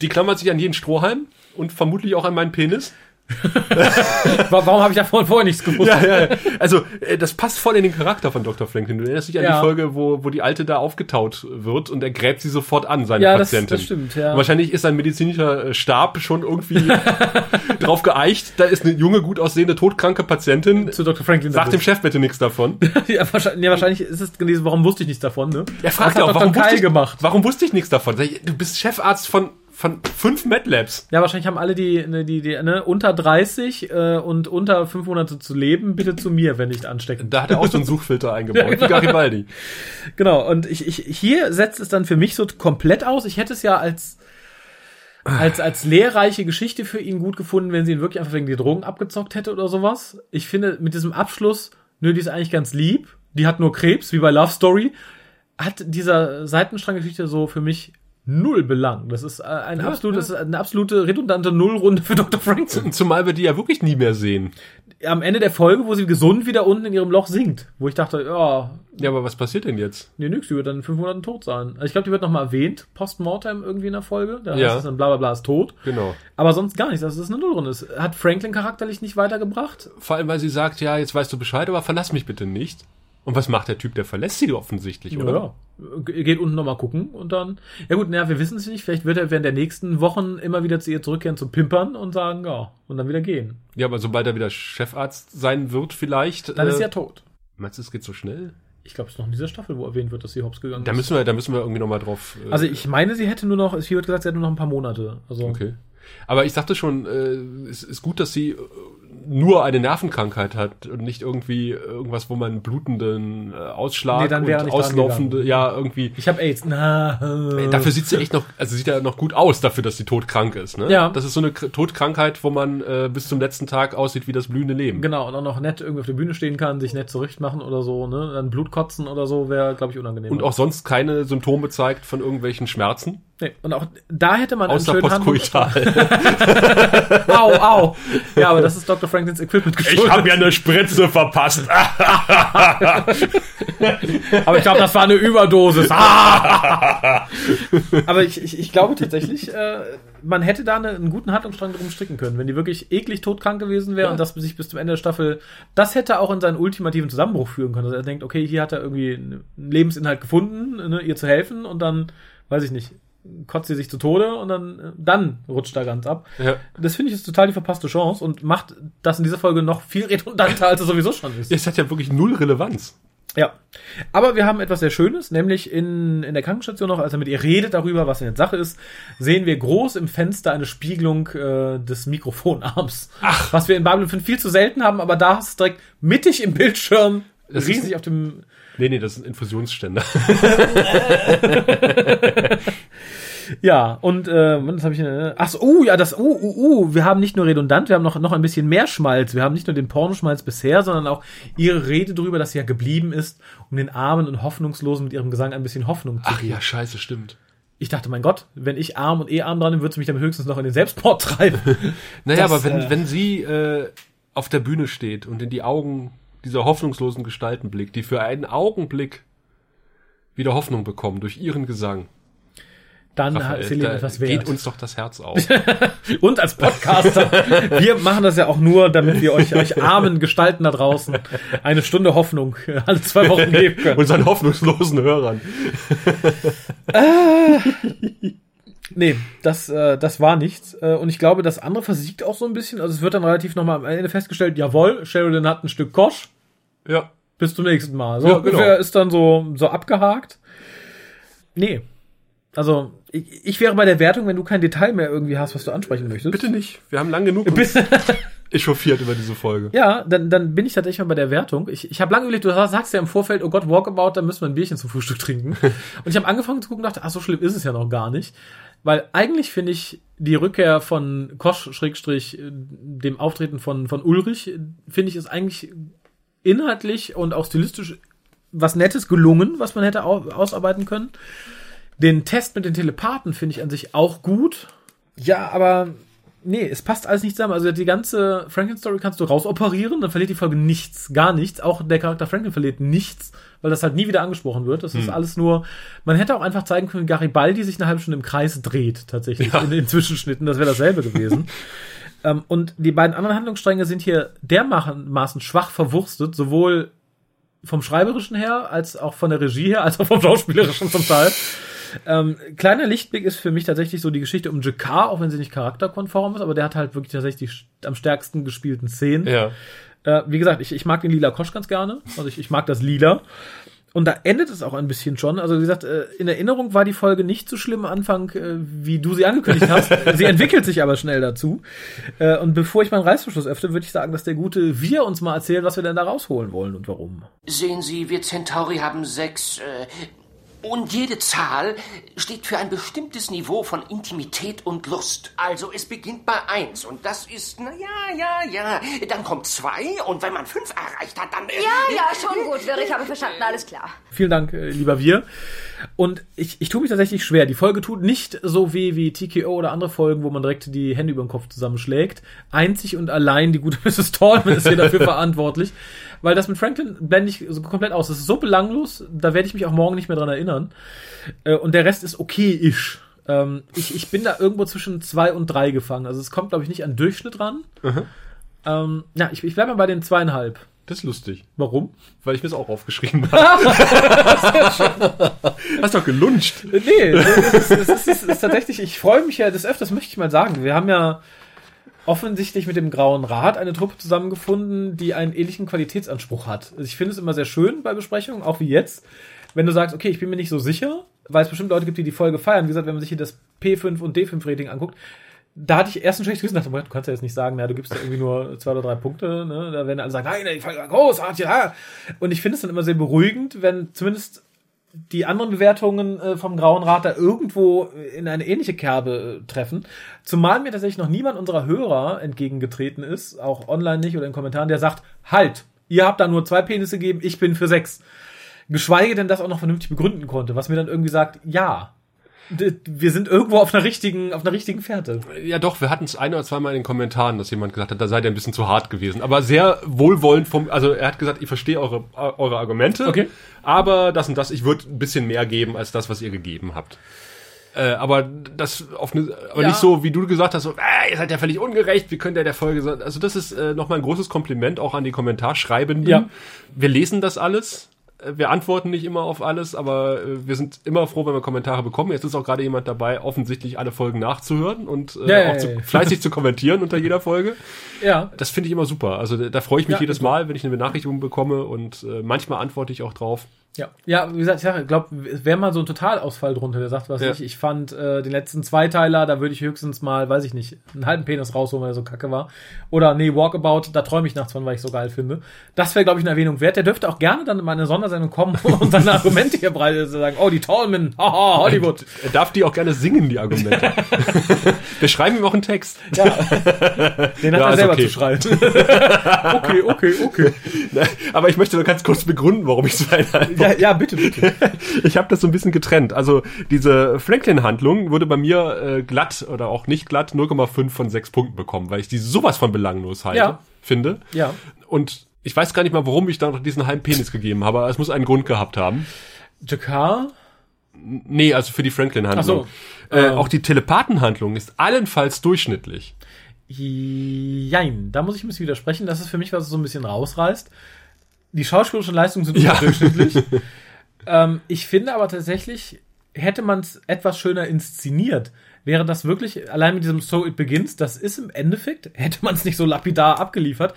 Die klammert sich an jeden Strohhalm und vermutlich auch an meinen Penis. Wa- Warum habe ich davon vorher nichts gewusst? Ja, ja. Also, äh, das passt voll in den Charakter von Dr. Franklin. Du erinnerst dich an die Folge, wo, wo die Alte da aufgetaut wird und er gräbt sie sofort an, seine Ja, das- Patientin. das stimmt, ja. Und wahrscheinlich ist sein medizinischer äh, Stab schon irgendwie drauf geeicht. Da ist eine junge, gut aussehende, todkranke Patientin. Zu Dr. Franklin. Sag dem Chef bitte nichts davon. ja, wahrscheinlich, ja, wahrscheinlich ist es gelesen, warum wusste ich nichts davon, ne? Er fragt ja auch, warum Kyle wusste, ich, gemacht? warum wusste ich nichts davon? Du bist Chefarzt von, von fünf MedLabs. Ja, wahrscheinlich haben alle die, ne, die, die ne, unter 30 äh, und unter fünf Monate zu leben, bitte zu mir, wenn nicht ansteckend. Da hat er auch so einen Suchfilter eingebaut, wie Garibaldi. Genau, und ich, ich, hier setzt es dann für mich so komplett aus. Ich hätte es ja als, als, als lehrreiche Geschichte für ihn gut gefunden, wenn sie ihn wirklich einfach wegen die Drogen abgezockt hätte oder sowas. Ich finde, mit diesem Abschluss, nö, die ist eigentlich ganz lieb. Die hat nur Krebs, wie bei Love Story. Hat dieser Seitenstranggeschichte so für mich null Belang. Das ist äh, ein Ja, absolut, ja. das eine absolute redundante Nullrunde für Dr. Franklin. Zumal wir die ja wirklich nie mehr sehen. Am Ende der Folge, wo sie gesund wieder unten in ihrem Loch sinkt, wo ich dachte, ja, Ja, aber was passiert denn jetzt? nee, nix, die wird dann in fünf Monaten tot sein. Also ich glaube, die wird nochmal erwähnt, postmortem irgendwie in der Folge. Da Ja. heißt es dann bla bla bla ist tot. Genau. Aber sonst gar nichts. Das ist eine Nullrunde. Es hat Franklin charakterlich nicht weitergebracht. Vor allem, weil sie sagt, ja, jetzt weißt du Bescheid, aber verlass mich bitte nicht. Und was macht der Typ? Der verlässt sie offensichtlich, oder? Ja. Ge- Geht unten nochmal gucken und dann. Ja gut, naja, wir wissen es nicht. Vielleicht wird er während der nächsten Wochen immer wieder zu ihr zurückkehren zum Pimpern und sagen, ja, und dann wieder gehen. Ja, aber sobald er wieder Chefarzt sein wird, vielleicht. Dann äh, ist ja tot. Meinst du, es geht so schnell? Ich glaube, es ist noch in dieser Staffel, wo erwähnt wird, dass sie hops gegangen Da ist. müssen wir, da müssen wir irgendwie nochmal drauf. äh, Also ich meine, sie hätte nur noch, es wird gesagt, sie hätte nur noch ein paar Monate. Also Okay. Aber ich dachte schon, äh, es ist gut, dass sie äh, nur eine Nervenkrankheit hat und nicht irgendwie irgendwas, wo man blutenden äh, Ausschlag Nee, er und auslaufende, ja, irgendwie. ich habe AIDS. Na, Äh, Dafür sieht sie echt noch, also sieht ja noch gut aus, dafür, dass sie todkrank ist. Ne? Ja. Das ist so eine K- Todkrankheit, wo man äh, bis zum letzten Tag aussieht wie das blühende Leben. Genau, und auch noch nett irgendwie auf der Bühne stehen kann, sich nett zurechtmachen oder so, ne? Dann Blut kotzen oder so wäre, glaube ich, unangenehm. Und auch sonst keine Symptome zeigt von irgendwelchen Schmerzen, nee. Und auch da hätte man außer einen schönen postkoital. Au, au. Ja, aber das ist Dr. Franklins Equipment geschuldet. mir eine Spritze verpasst. Aber ich glaube, das war eine Überdosis. Aber ich, ich, ich glaube tatsächlich, äh, man hätte da eine, einen guten Handlungsstrang drum stricken können, wenn die wirklich eklig todkrank gewesen wäre Ja. und das sich bis zum Ende der Staffel, das hätte auch in seinen ultimativen Zusammenbruch führen können. Dass er denkt, okay, hier hat er irgendwie einen Lebensinhalt gefunden, ne, ihr zu helfen und dann, weiß ich nicht, kotzt sie sich zu Tode und dann, äh, dann rutscht er ganz ab. Ja. Das finde ich ist total die verpasste Chance und macht das in dieser Folge noch viel redundanter, als es sowieso schon ist. Es hat ja wirklich null Relevanz. Ja. Aber wir haben etwas sehr Schönes, nämlich in, in der Krankenstation noch, als er mit ihr redet darüber, was denn jetzt Sache ist, sehen wir groß im Fenster eine Spiegelung äh, des Mikrofonarms. Ach. Was wir in Babylon 5 viel zu selten haben, aber da hast du direkt mittig im Bildschirm, Das riesig auf dem. Nee, nee, das ist ein Infusionsständer. Ja, und äh, was habe ich denn? Ach so, uh, ja, das, uh, uh, uh, wir haben nicht nur redundant, wir haben noch, noch ein bisschen mehr Schmalz. Wir haben nicht nur den Pornoschmalz bisher, sondern auch ihre Rede darüber, dass sie ja geblieben ist, um den Armen und Hoffnungslosen mit ihrem Gesang ein bisschen Hoffnung zu Ach geben. ja, scheiße, stimmt. Ich dachte, mein Gott, wenn ich arm und eh arm dran bin, würde es mich dann höchstens noch in den Selbstmord treiben. Naja, Das, aber wenn, äh, wenn sie äh, auf der Bühne steht und in die Augen dieser hoffnungslosen Gestalten blickt, die für einen Augenblick wieder Hoffnung bekommen durch ihren Gesang, Dann Raphael, Leben da etwas geht wert. uns doch das Herz auf. Und als Podcaster. wir machen das ja auch nur, damit wir euch, euch armen Gestalten da draußen eine Stunde Hoffnung alle zwei Wochen geben können. Unseren hoffnungslosen Hörern. Nee, das, äh, das war nichts. Äh, und ich glaube, das andere versiegt auch so ein bisschen. Also es wird dann relativ nochmal am Ende festgestellt, jawohl, Sheridan hat ein Stück Kosch. Ja. Bis zum nächsten Mal. So Ja, genau. ungefähr ist dann so, so abgehakt. Nee. Also, ich, ich wäre bei der Wertung, wenn du kein Detail mehr irgendwie hast, was du ansprechen möchtest. Bitte nicht. Wir haben lang genug uns Bis- echauffiert über diese Folge. Ja, dann, dann bin ich tatsächlich mal bei der Wertung. Ich, ich habe lange überlegt, du sagst ja im Vorfeld, oh Gott, Walkabout, da müssen wir ein Bierchen zum Frühstück trinken. Und ich habe angefangen zu gucken und dachte, ach, so schlimm ist es ja noch gar nicht. Weil eigentlich finde ich die Rückkehr von Kosch, Schrägstrich, äh, dem Auftreten von, von Ulrich, äh, finde ich, ist eigentlich inhaltlich und auch stilistisch was Nettes gelungen, was man hätte au ausarbeiten können. Den Test mit den Telepathen finde ich an sich auch gut. Ja, aber nee, es passt alles nicht zusammen. Also die ganze Franklin-Story kannst du rausoperieren, dann verliert die Folge nichts, gar nichts. Auch der Charakter Franklin verliert nichts, weil das halt nie wieder angesprochen wird. Das ist alles nur, man hätte auch einfach zeigen können, Garibaldi sich eine halbe Stunde im Kreis dreht, tatsächlich, in den Zwischenschnitten. Das wäre dasselbe gewesen. ähm, und die beiden anderen Handlungsstränge sind hier dermaßen schwach verwurstet, sowohl vom Schreiberischen her, als auch von der Regie her, als auch vom Schauspielerischen zum Teil. Ähm, kleiner Lichtblick ist für mich tatsächlich so die Geschichte um Jakar, auch wenn sie nicht charakterkonform ist, aber der hat halt wirklich tatsächlich die am stärksten gespielten Szenen. Ja. Äh, wie gesagt, ich, ich mag den lila Kosch ganz gerne. Also ich, ich mag das lila. Und da endet es auch ein bisschen schon. Also wie gesagt, äh, in Erinnerung war die Folge nicht so schlimm am Anfang, äh, wie du sie angekündigt hast. sie entwickelt sich aber schnell dazu. Äh, und bevor ich meinen Reißverschluss öffne, würde ich sagen, dass der gute Wir uns mal erzählt, was wir denn da rausholen wollen und warum. Sehen Sie, wir Centauri haben sechs, äh, Und jede Zahl steht für ein bestimmtes Niveau von Intimität und Lust. Also es beginnt bei eins und das ist, na ja, ja, ja. Dann kommt zwei und wenn man fünf erreicht hat, dann... Ja, ja, schon gut, ich habe verstanden, alles klar. Vielen Dank, äh, lieber Wir. Und ich, ich tue mich tatsächlich schwer. Die Folge tut nicht so weh wie TKO oder andere Folgen, wo man direkt die Hände über den Kopf zusammenschlägt. Einzig und allein die gute Mrs. Tallman ist hier dafür verantwortlich. Weil das mit Franklin blende ich so komplett aus. Das ist so belanglos, da werde ich mich auch morgen nicht mehr dran erinnern. Äh, und der Rest ist okay-ish. Ähm, ich, ich bin da irgendwo zwischen zwei und drei gefangen. Also es kommt, glaube ich, nicht an Durchschnitt ran. Ähm, ja, ich, ich bleibe mal bei den zweieinhalb. Das ist lustig, Warum? weil ich mir das auch aufgeschrieben habe. Hast doch geluncht. Nee, das ist, das ist, das ist, das ist tatsächlich, ich freue mich ja des Öfters, möchte ich mal sagen. Wir haben ja offensichtlich mit dem Grauen Rat eine Truppe zusammengefunden, die einen ähnlichen Qualitätsanspruch hat. Also ich finde es immer sehr schön bei Besprechungen, auch wie jetzt, wenn du sagst, okay, ich bin mir nicht so sicher, weil es bestimmt Leute gibt, die die Folge feiern. Wie gesagt, wenn man sich hier das P5 und D5 Rating anguckt, da hatte ich erst ein schlechtes Gewissen, Moment, du kannst ja jetzt nicht sagen, na, du gibst ja irgendwie nur zwei oder drei Punkte, ne? Da werden alle sagen, nein, die Folge war großartig, ja. Und ich finde es dann immer sehr beruhigend, wenn zumindest die anderen Bewertungen äh, vom Grauen Rat da irgendwo in eine ähnliche Kerbe äh, treffen. Zumal mir tatsächlich noch niemand unserer Hörer entgegengetreten ist, auch online nicht oder in Kommentaren, der sagt, halt, ihr habt da nur zwei Penisse gegeben, ich bin für sechs. Geschweige denn das auch noch vernünftig begründen konnte, was mir dann irgendwie sagt, ja, wir sind irgendwo auf einer richtigen, auf einer richtigen Fährte. Ja, doch, wir hatten es ein oder zweimal in den Kommentaren, dass jemand gesagt hat, da seid ihr ein bisschen zu hart gewesen. Aber sehr wohlwollend vom, also er hat gesagt, ich verstehe eure, eure Argumente. Okay. Aber das und das, ich würde ein bisschen mehr geben als das, was ihr gegeben habt. Äh, aber das auf eine, aber Ja. nicht so, wie du gesagt hast, so, äh, ihr seid ja völlig ungerecht, wie könnt ihr der Folge sagen? Also das ist äh, nochmal ein großes Kompliment auch an die Kommentarschreibenden. Ja. Wir lesen das alles. Äh, Wir antworten nicht immer auf alles, aber äh, wir sind immer froh, wenn wir Kommentare bekommen. Jetzt ist auch gerade jemand dabei, offensichtlich alle Folgen nachzuhören und äh, Ja, ja, auch zu, ja, ja. fleißig zu kommentieren unter jeder Folge. Ja. Das finde ich immer super. Also da, da freue ich mich Ja, jedes. Mal, wenn ich eine Benachrichtigung bekomme und äh, manchmal antworte ich auch drauf. Ja, ja, wie gesagt, ich glaube, es wäre mal so ein Totalausfall drunter, der sagt, was Ja. ich, ich fand äh, den letzten Zweiteiler, da würde ich höchstens mal, weiß ich nicht, einen halben Penis rausholen, weil er so kacke war. Oder nee, Walkabout, da träume ich nachts von, weil ich so geil finde. Das wäre, glaube ich, eine Erwähnung wert. Der dürfte auch gerne dann in meine Sondersendung kommen und seine Argumente hier breit sagen, oh, die Tallman, haha, Hollywood. Er darf die auch gerne singen, die Argumente. wir schreiben ihm auch einen Text. Ja, den hat Ja, er selber okay. zu schreiben. okay, okay, okay. Aber ich möchte nur ganz kurz begründen, warum ich zweieinhalb Ja, ja, bitte, bitte. ich habe das so ein bisschen getrennt. Also diese Franklin-Handlung wurde bei mir äh, glatt oder auch nicht glatt 0,5 von 6 Punkten bekommen, weil ich die sowas von belanglos halte, Ja. finde. Ja. Und ich weiß gar nicht mal, warum ich da noch diesen halben Penis gegeben habe, aber es muss einen Grund gehabt haben. Jakar? Nee, also für die Franklin-Handlung. So. Äh, Ähm. Auch die Telepathenhandlung ist allenfalls durchschnittlich. Jein, da muss ich ein bisschen widersprechen. Das ist für mich, was es so ein bisschen rausreißt. Die schauspielerischen Leistungen sind Ja. unterdurchschnittlich. ähm, ich finde aber tatsächlich, hätte man es etwas schöner inszeniert, wäre das wirklich, allein mit diesem So It Begins, das ist im Endeffekt, hätte man es nicht so lapidar abgeliefert,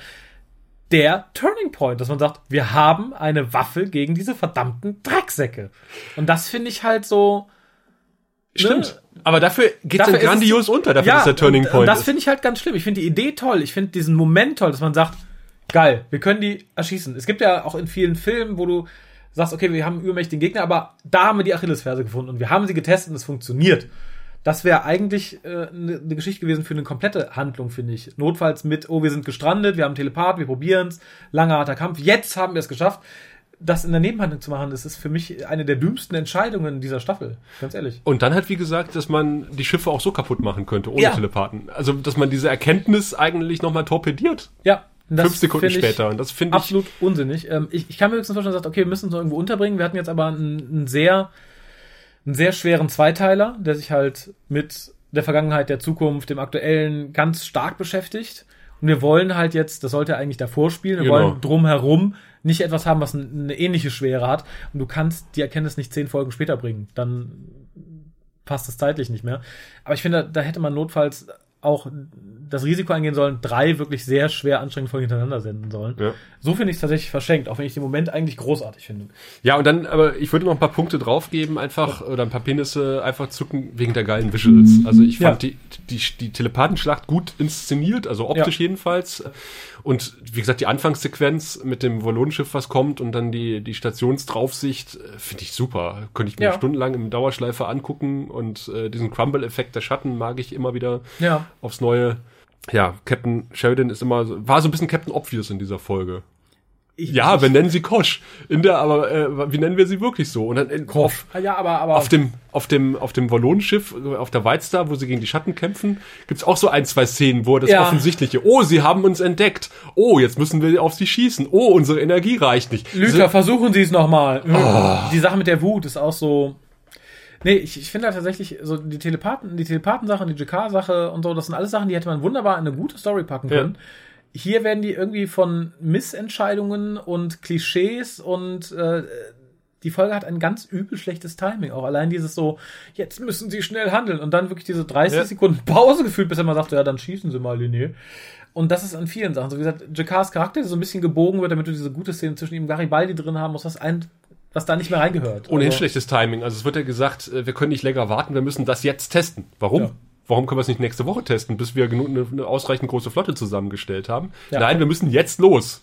der Turning Point, dass man sagt, wir haben eine Waffe gegen diese verdammten Drecksäcke. Und das finde ich halt so. Stimmt. Aber dafür geht es Dafür dann ist es- grandios unter, dafür, dass der Turning und, Point und das ist. finde ich halt ganz schlimm. Ich finde die Idee toll. Ich finde diesen Moment toll, dass man sagt, geil, wir können die erschießen. Es gibt ja auch in vielen Filmen, wo du sagst, okay, wir haben einen übermächtigen Gegner, aber da haben wir die Achillesferse gefunden und wir haben sie getestet und es funktioniert. Das wäre eigentlich äh, eine ne Geschichte gewesen für eine komplette Handlung, finde ich. Notfalls mit, oh, wir sind gestrandet, wir haben einen Telepath, wir probieren's, langer harter Kampf, jetzt haben wir es geschafft. Das in der Nebenhandlung zu machen, das ist für mich eine der dümmsten Entscheidungen dieser Staffel, ganz ehrlich. Und dann halt, wie gesagt, dass man die Schiffe auch so kaputt machen könnte, ohne Ja. Telepathen. Also, dass man diese Erkenntnis eigentlich nochmal torpediert. Ja. Das Fünf Sekunden später. Und das finde ich. absolut unsinnig. Ähm, ich, ich kann mir höchstens vorstellen, dass sagt, okay, wir müssen uns irgendwo unterbringen. Wir hatten jetzt aber einen, einen sehr, einen sehr schweren Zweiteiler, der sich halt mit der Vergangenheit, der Zukunft, dem Aktuellen ganz stark beschäftigt. Und wir wollen halt jetzt, das sollte eigentlich davor spielen, wir Genau. wollen drumherum nicht etwas haben, was ein- eine ähnliche Schwere hat. Und du kannst die Erkenntnis nicht zehn Folgen später bringen. Dann passt es zeitlich nicht mehr. Aber ich finde, da hätte man notfalls auch das Risiko eingehen sollen, drei wirklich sehr schwer anstrengende Folgen hintereinander senden sollen. Ja. So finde ich es tatsächlich verschenkt, auch wenn ich den Moment eigentlich großartig finde. Ja, und dann, aber ich würde noch ein paar Punkte draufgeben, einfach, oder ein paar Penisse einfach zucken wegen der geilen Visuals. Also ich fand Ja. die, die, die Telepathenschlacht gut inszeniert, also optisch Ja. jedenfalls. Und wie gesagt, die Anfangssequenz mit dem Volonenschiff, was kommt, und dann die, die Stationsdraufsicht, äh, finde ich super. Könnte ich mir Ja. stundenlang im Dauerschleifer angucken und äh, diesen Crumble-Effekt der Schatten mag ich immer wieder Ja. aufs Neue. Ja, Captain Sheridan ist immer, so- war so ein bisschen Captain Obvious in dieser Folge. Ich, Ja, wir nennen sie Kosch. In der, aber äh, wie nennen wir sie wirklich so? Und dann in, auf, Ja, aber, aber auf dem auf dem auf dem Wallonenschiff, auf der White Star, wo sie gegen die Schatten kämpfen, gibt's auch so ein zwei Szenen, wo das Ja. offensichtliche. Oh, sie haben uns entdeckt. Oh, jetzt müssen wir auf sie schießen. Oh, unsere Energie reicht nicht. Lüter, versuchen Sie es nochmal. Die Sache mit der Wut ist auch so. Nee, ich, ich finde tatsächlich, so die Telepathen, die Telepathen-Sache, die JK-Sache und so, das sind alles Sachen, die hätte man wunderbar in eine gute Story packen Ja. Hier werden die irgendwie von Missentscheidungen und Klischees und äh, die Folge hat ein ganz übel schlechtes Timing. Auch allein dieses so, jetzt müssen sie schnell handeln und dann wirklich diese 30 Ja. Sekunden Pause gefühlt, bis er mal sagt, ja, dann schießen sie mal, Linie. Und das ist an vielen Sachen. So wie gesagt, Jakars Charakter, der so ein bisschen gebogen wird, damit du diese gute Szene zwischen ihm und Garibaldi drin haben musst, was ein, was da nicht mehr reingehört. Ohnehin Also, schlechtes Timing. Also es wird ja gesagt, äh, wir können nicht länger warten, wir müssen das jetzt testen. Warum? Ja. Warum können wir es nicht nächste Woche testen, bis wir genug eine, ausreichend große Flotte zusammengestellt haben? Ja. Nein, wir müssen jetzt los,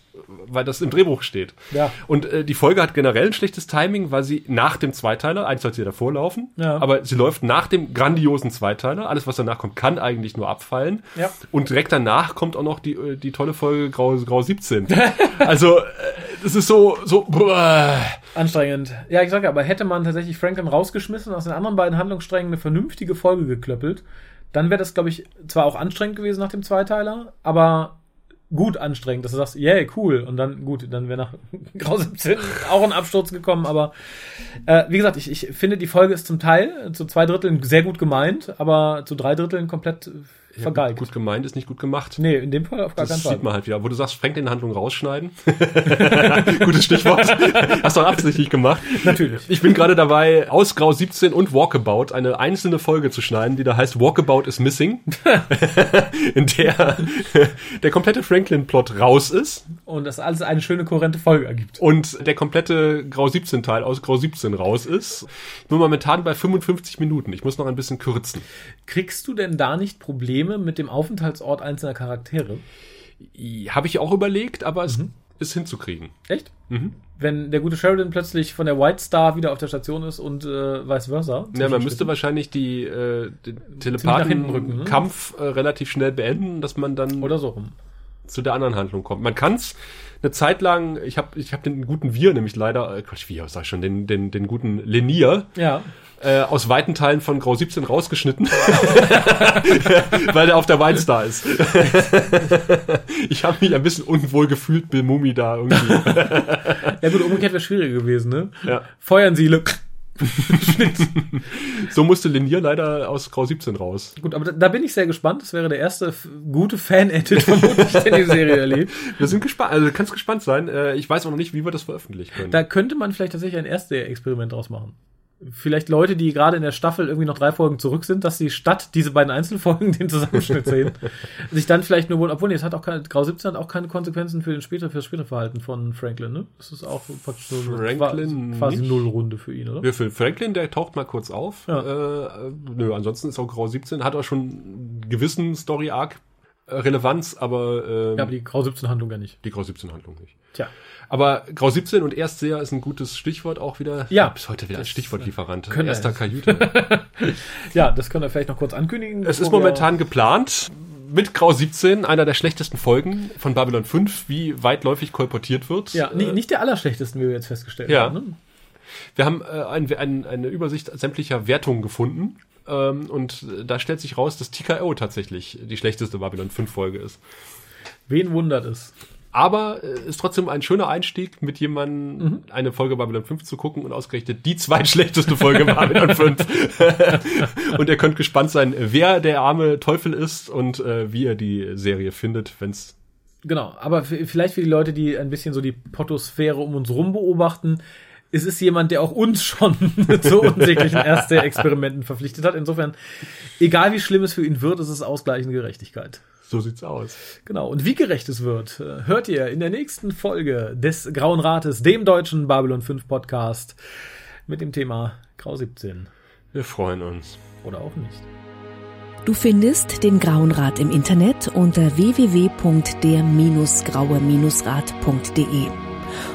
weil das im Drehbuch steht. Ja. Und äh, die Folge hat generell ein schlechtes Timing, weil sie nach dem Zweiteiler, eins sollte sie davor laufen, Ja. aber sie läuft nach dem grandiosen Zweiteiler. Alles, was danach kommt, kann eigentlich nur abfallen. Ja. Und direkt danach kommt auch noch die, äh, die tolle Folge Grau, Grau 17. also, äh, es ist so, so, boah. Anstrengend. Ja, ich sage ja, aber hätte man tatsächlich Franklin rausgeschmissen aus den anderen beiden Handlungssträngen eine vernünftige Folge geklöppelt, dann wäre das, glaube ich, zwar auch anstrengend gewesen nach dem Zweiteiler, aber gut anstrengend, dass du sagst, yay, cool. Und dann, gut, dann wäre nach Grau 17 auch ein Absturz gekommen, aber äh, wie gesagt, ich, ich finde, die Folge ist zum Teil zu zwei Dritteln sehr gut gemeint, aber zu drei Dritteln komplett äh, vergeigt. Gut gemeint ist nicht gut gemacht. Nee, in dem Fall auf gar keinen Das Fall. sieht man halt wieder. Wo du sagst, Franklin-Handlung rausschneiden. Gutes Stichwort. Hast du auch absichtlich gemacht. Natürlich. Ich bin gerade dabei, aus Grau 17 und Walkabout eine einzelne Folge zu schneiden, die da heißt Walkabout is Missing. in der der komplette Franklin-Plot raus ist Und das alles eine schöne, kohärente Folge ergibt. und der komplette Grau 17-Teil aus Grau 17 raus ist. Bin momentan bei 55 Minuten. Ich muss noch ein bisschen kürzen. Kriegst du denn da nicht Probleme mit dem Aufenthaltsort einzelner Charaktere? Habe ich auch überlegt, aber Mhm. es ist hinzukriegen. Echt? Wenn der gute Sheridan plötzlich von der White Star wieder auf der Station ist und äh, vice versa. Ja, man müsste wahrscheinlich die, äh, rücken, ne? Telepathen-Kampf äh, relativ schnell beenden, dass man dann Oder so rum. zu der anderen Handlung kommt. Man kann es eine Zeit lang, ich habe ich hab den guten Wir nämlich leider, äh, Quatsch, Wir, sag ich schon, den, den, den guten Lenier Ja. äh, aus weiten Teilen von Grau 17 rausgeschnitten, weil der auf der Weinstar ist. ich habe mich ein bisschen unwohl gefühlt, Bill Mumi da irgendwie. Ja gut, umgekehrt wäre schwieriger gewesen, ne? Ja. Feuern Sie, Lück. So musste Lenier leider aus Grau 17 raus. Gut, aber da, da bin ich sehr gespannt. Das wäre der erste gute Fan-Edit vermutlich, den die Serie erlebt. Wir sind gespannt, also du kannst gespannt sein. Äh, ich weiß auch noch nicht, wie wir das veröffentlichen können. Da könnte man vielleicht tatsächlich ein Erste-Experiment draus machen. Vielleicht Leute, die gerade in der Staffel irgendwie noch drei Folgen zurück sind, dass sie statt diese beiden Einzelfolgen den Zusammenschnitt sehen, sich dann vielleicht nur wohl, obwohl nee, es hat auch keine, Grau 17 hat auch keine Konsequenzen für den später, für das spätere Verhalten von Franklin, ne? Das ist auch praktisch so eine Franklin quasi nicht? Nullrunde für ihn, oder? Ja, für Franklin, der taucht mal kurz auf. Ja. Äh, äh, nö, ansonsten ist auch Grau 17, hat auch schon einen gewissen Story-Arc Relevanz, aber, ähm, Ja, aber die Grau 17 Handlung ja nicht. die Grau 17 Handlung nicht. Tja. Aber Grau 17 und Erstseher ist ein gutes Stichwort auch wieder. Ja. Bis heute wieder als Stichwortlieferant. können wir Erster es. Kajüte. Ja, das können wir vielleicht noch kurz ankündigen. es ist wir- momentan geplant, mit Grau 17, einer der schlechtesten Folgen von Babylon 5, wie weitläufig kolportiert wird. Ja, Äh, nicht der allerschlechtesten, wie wir jetzt festgestellt Ja. haben. Ne? Wir haben äh, ein, ein, eine Übersicht sämtlicher Wertungen gefunden. Ähm, und da stellt sich raus, dass TKO tatsächlich die schlechteste Babylon 5 Folge ist. Wen wundert es? Aber äh, ist trotzdem ein schöner Einstieg, mit jemandem Mhm. eine Folge Babylon 5 zu gucken und ausgerechnet die zweitschlechteste Folge Babylon 5. und ihr könnt gespannt sein, wer der arme Teufel ist und äh, wie ihr die Serie findet, wenn's Genau, aber vielleicht für die Leute, die ein bisschen so die Potosphäre um uns rum beobachten, es ist jemand, der auch uns schon zu unsäglichen Erste-Experimenten verpflichtet hat. Insofern, egal wie schlimm es für ihn wird, ist es ausgleichende Gerechtigkeit. So sieht's aus. Genau. Und wie gerecht es wird, äh, hört ihr in der nächsten Folge des Grauen Rates, dem deutschen Babylon 5 Podcast mit dem Thema Grau 17. Wir freuen uns. Oder auch nicht. Du findest den Grauen Rat im Internet unter www.der-graue-rat.de,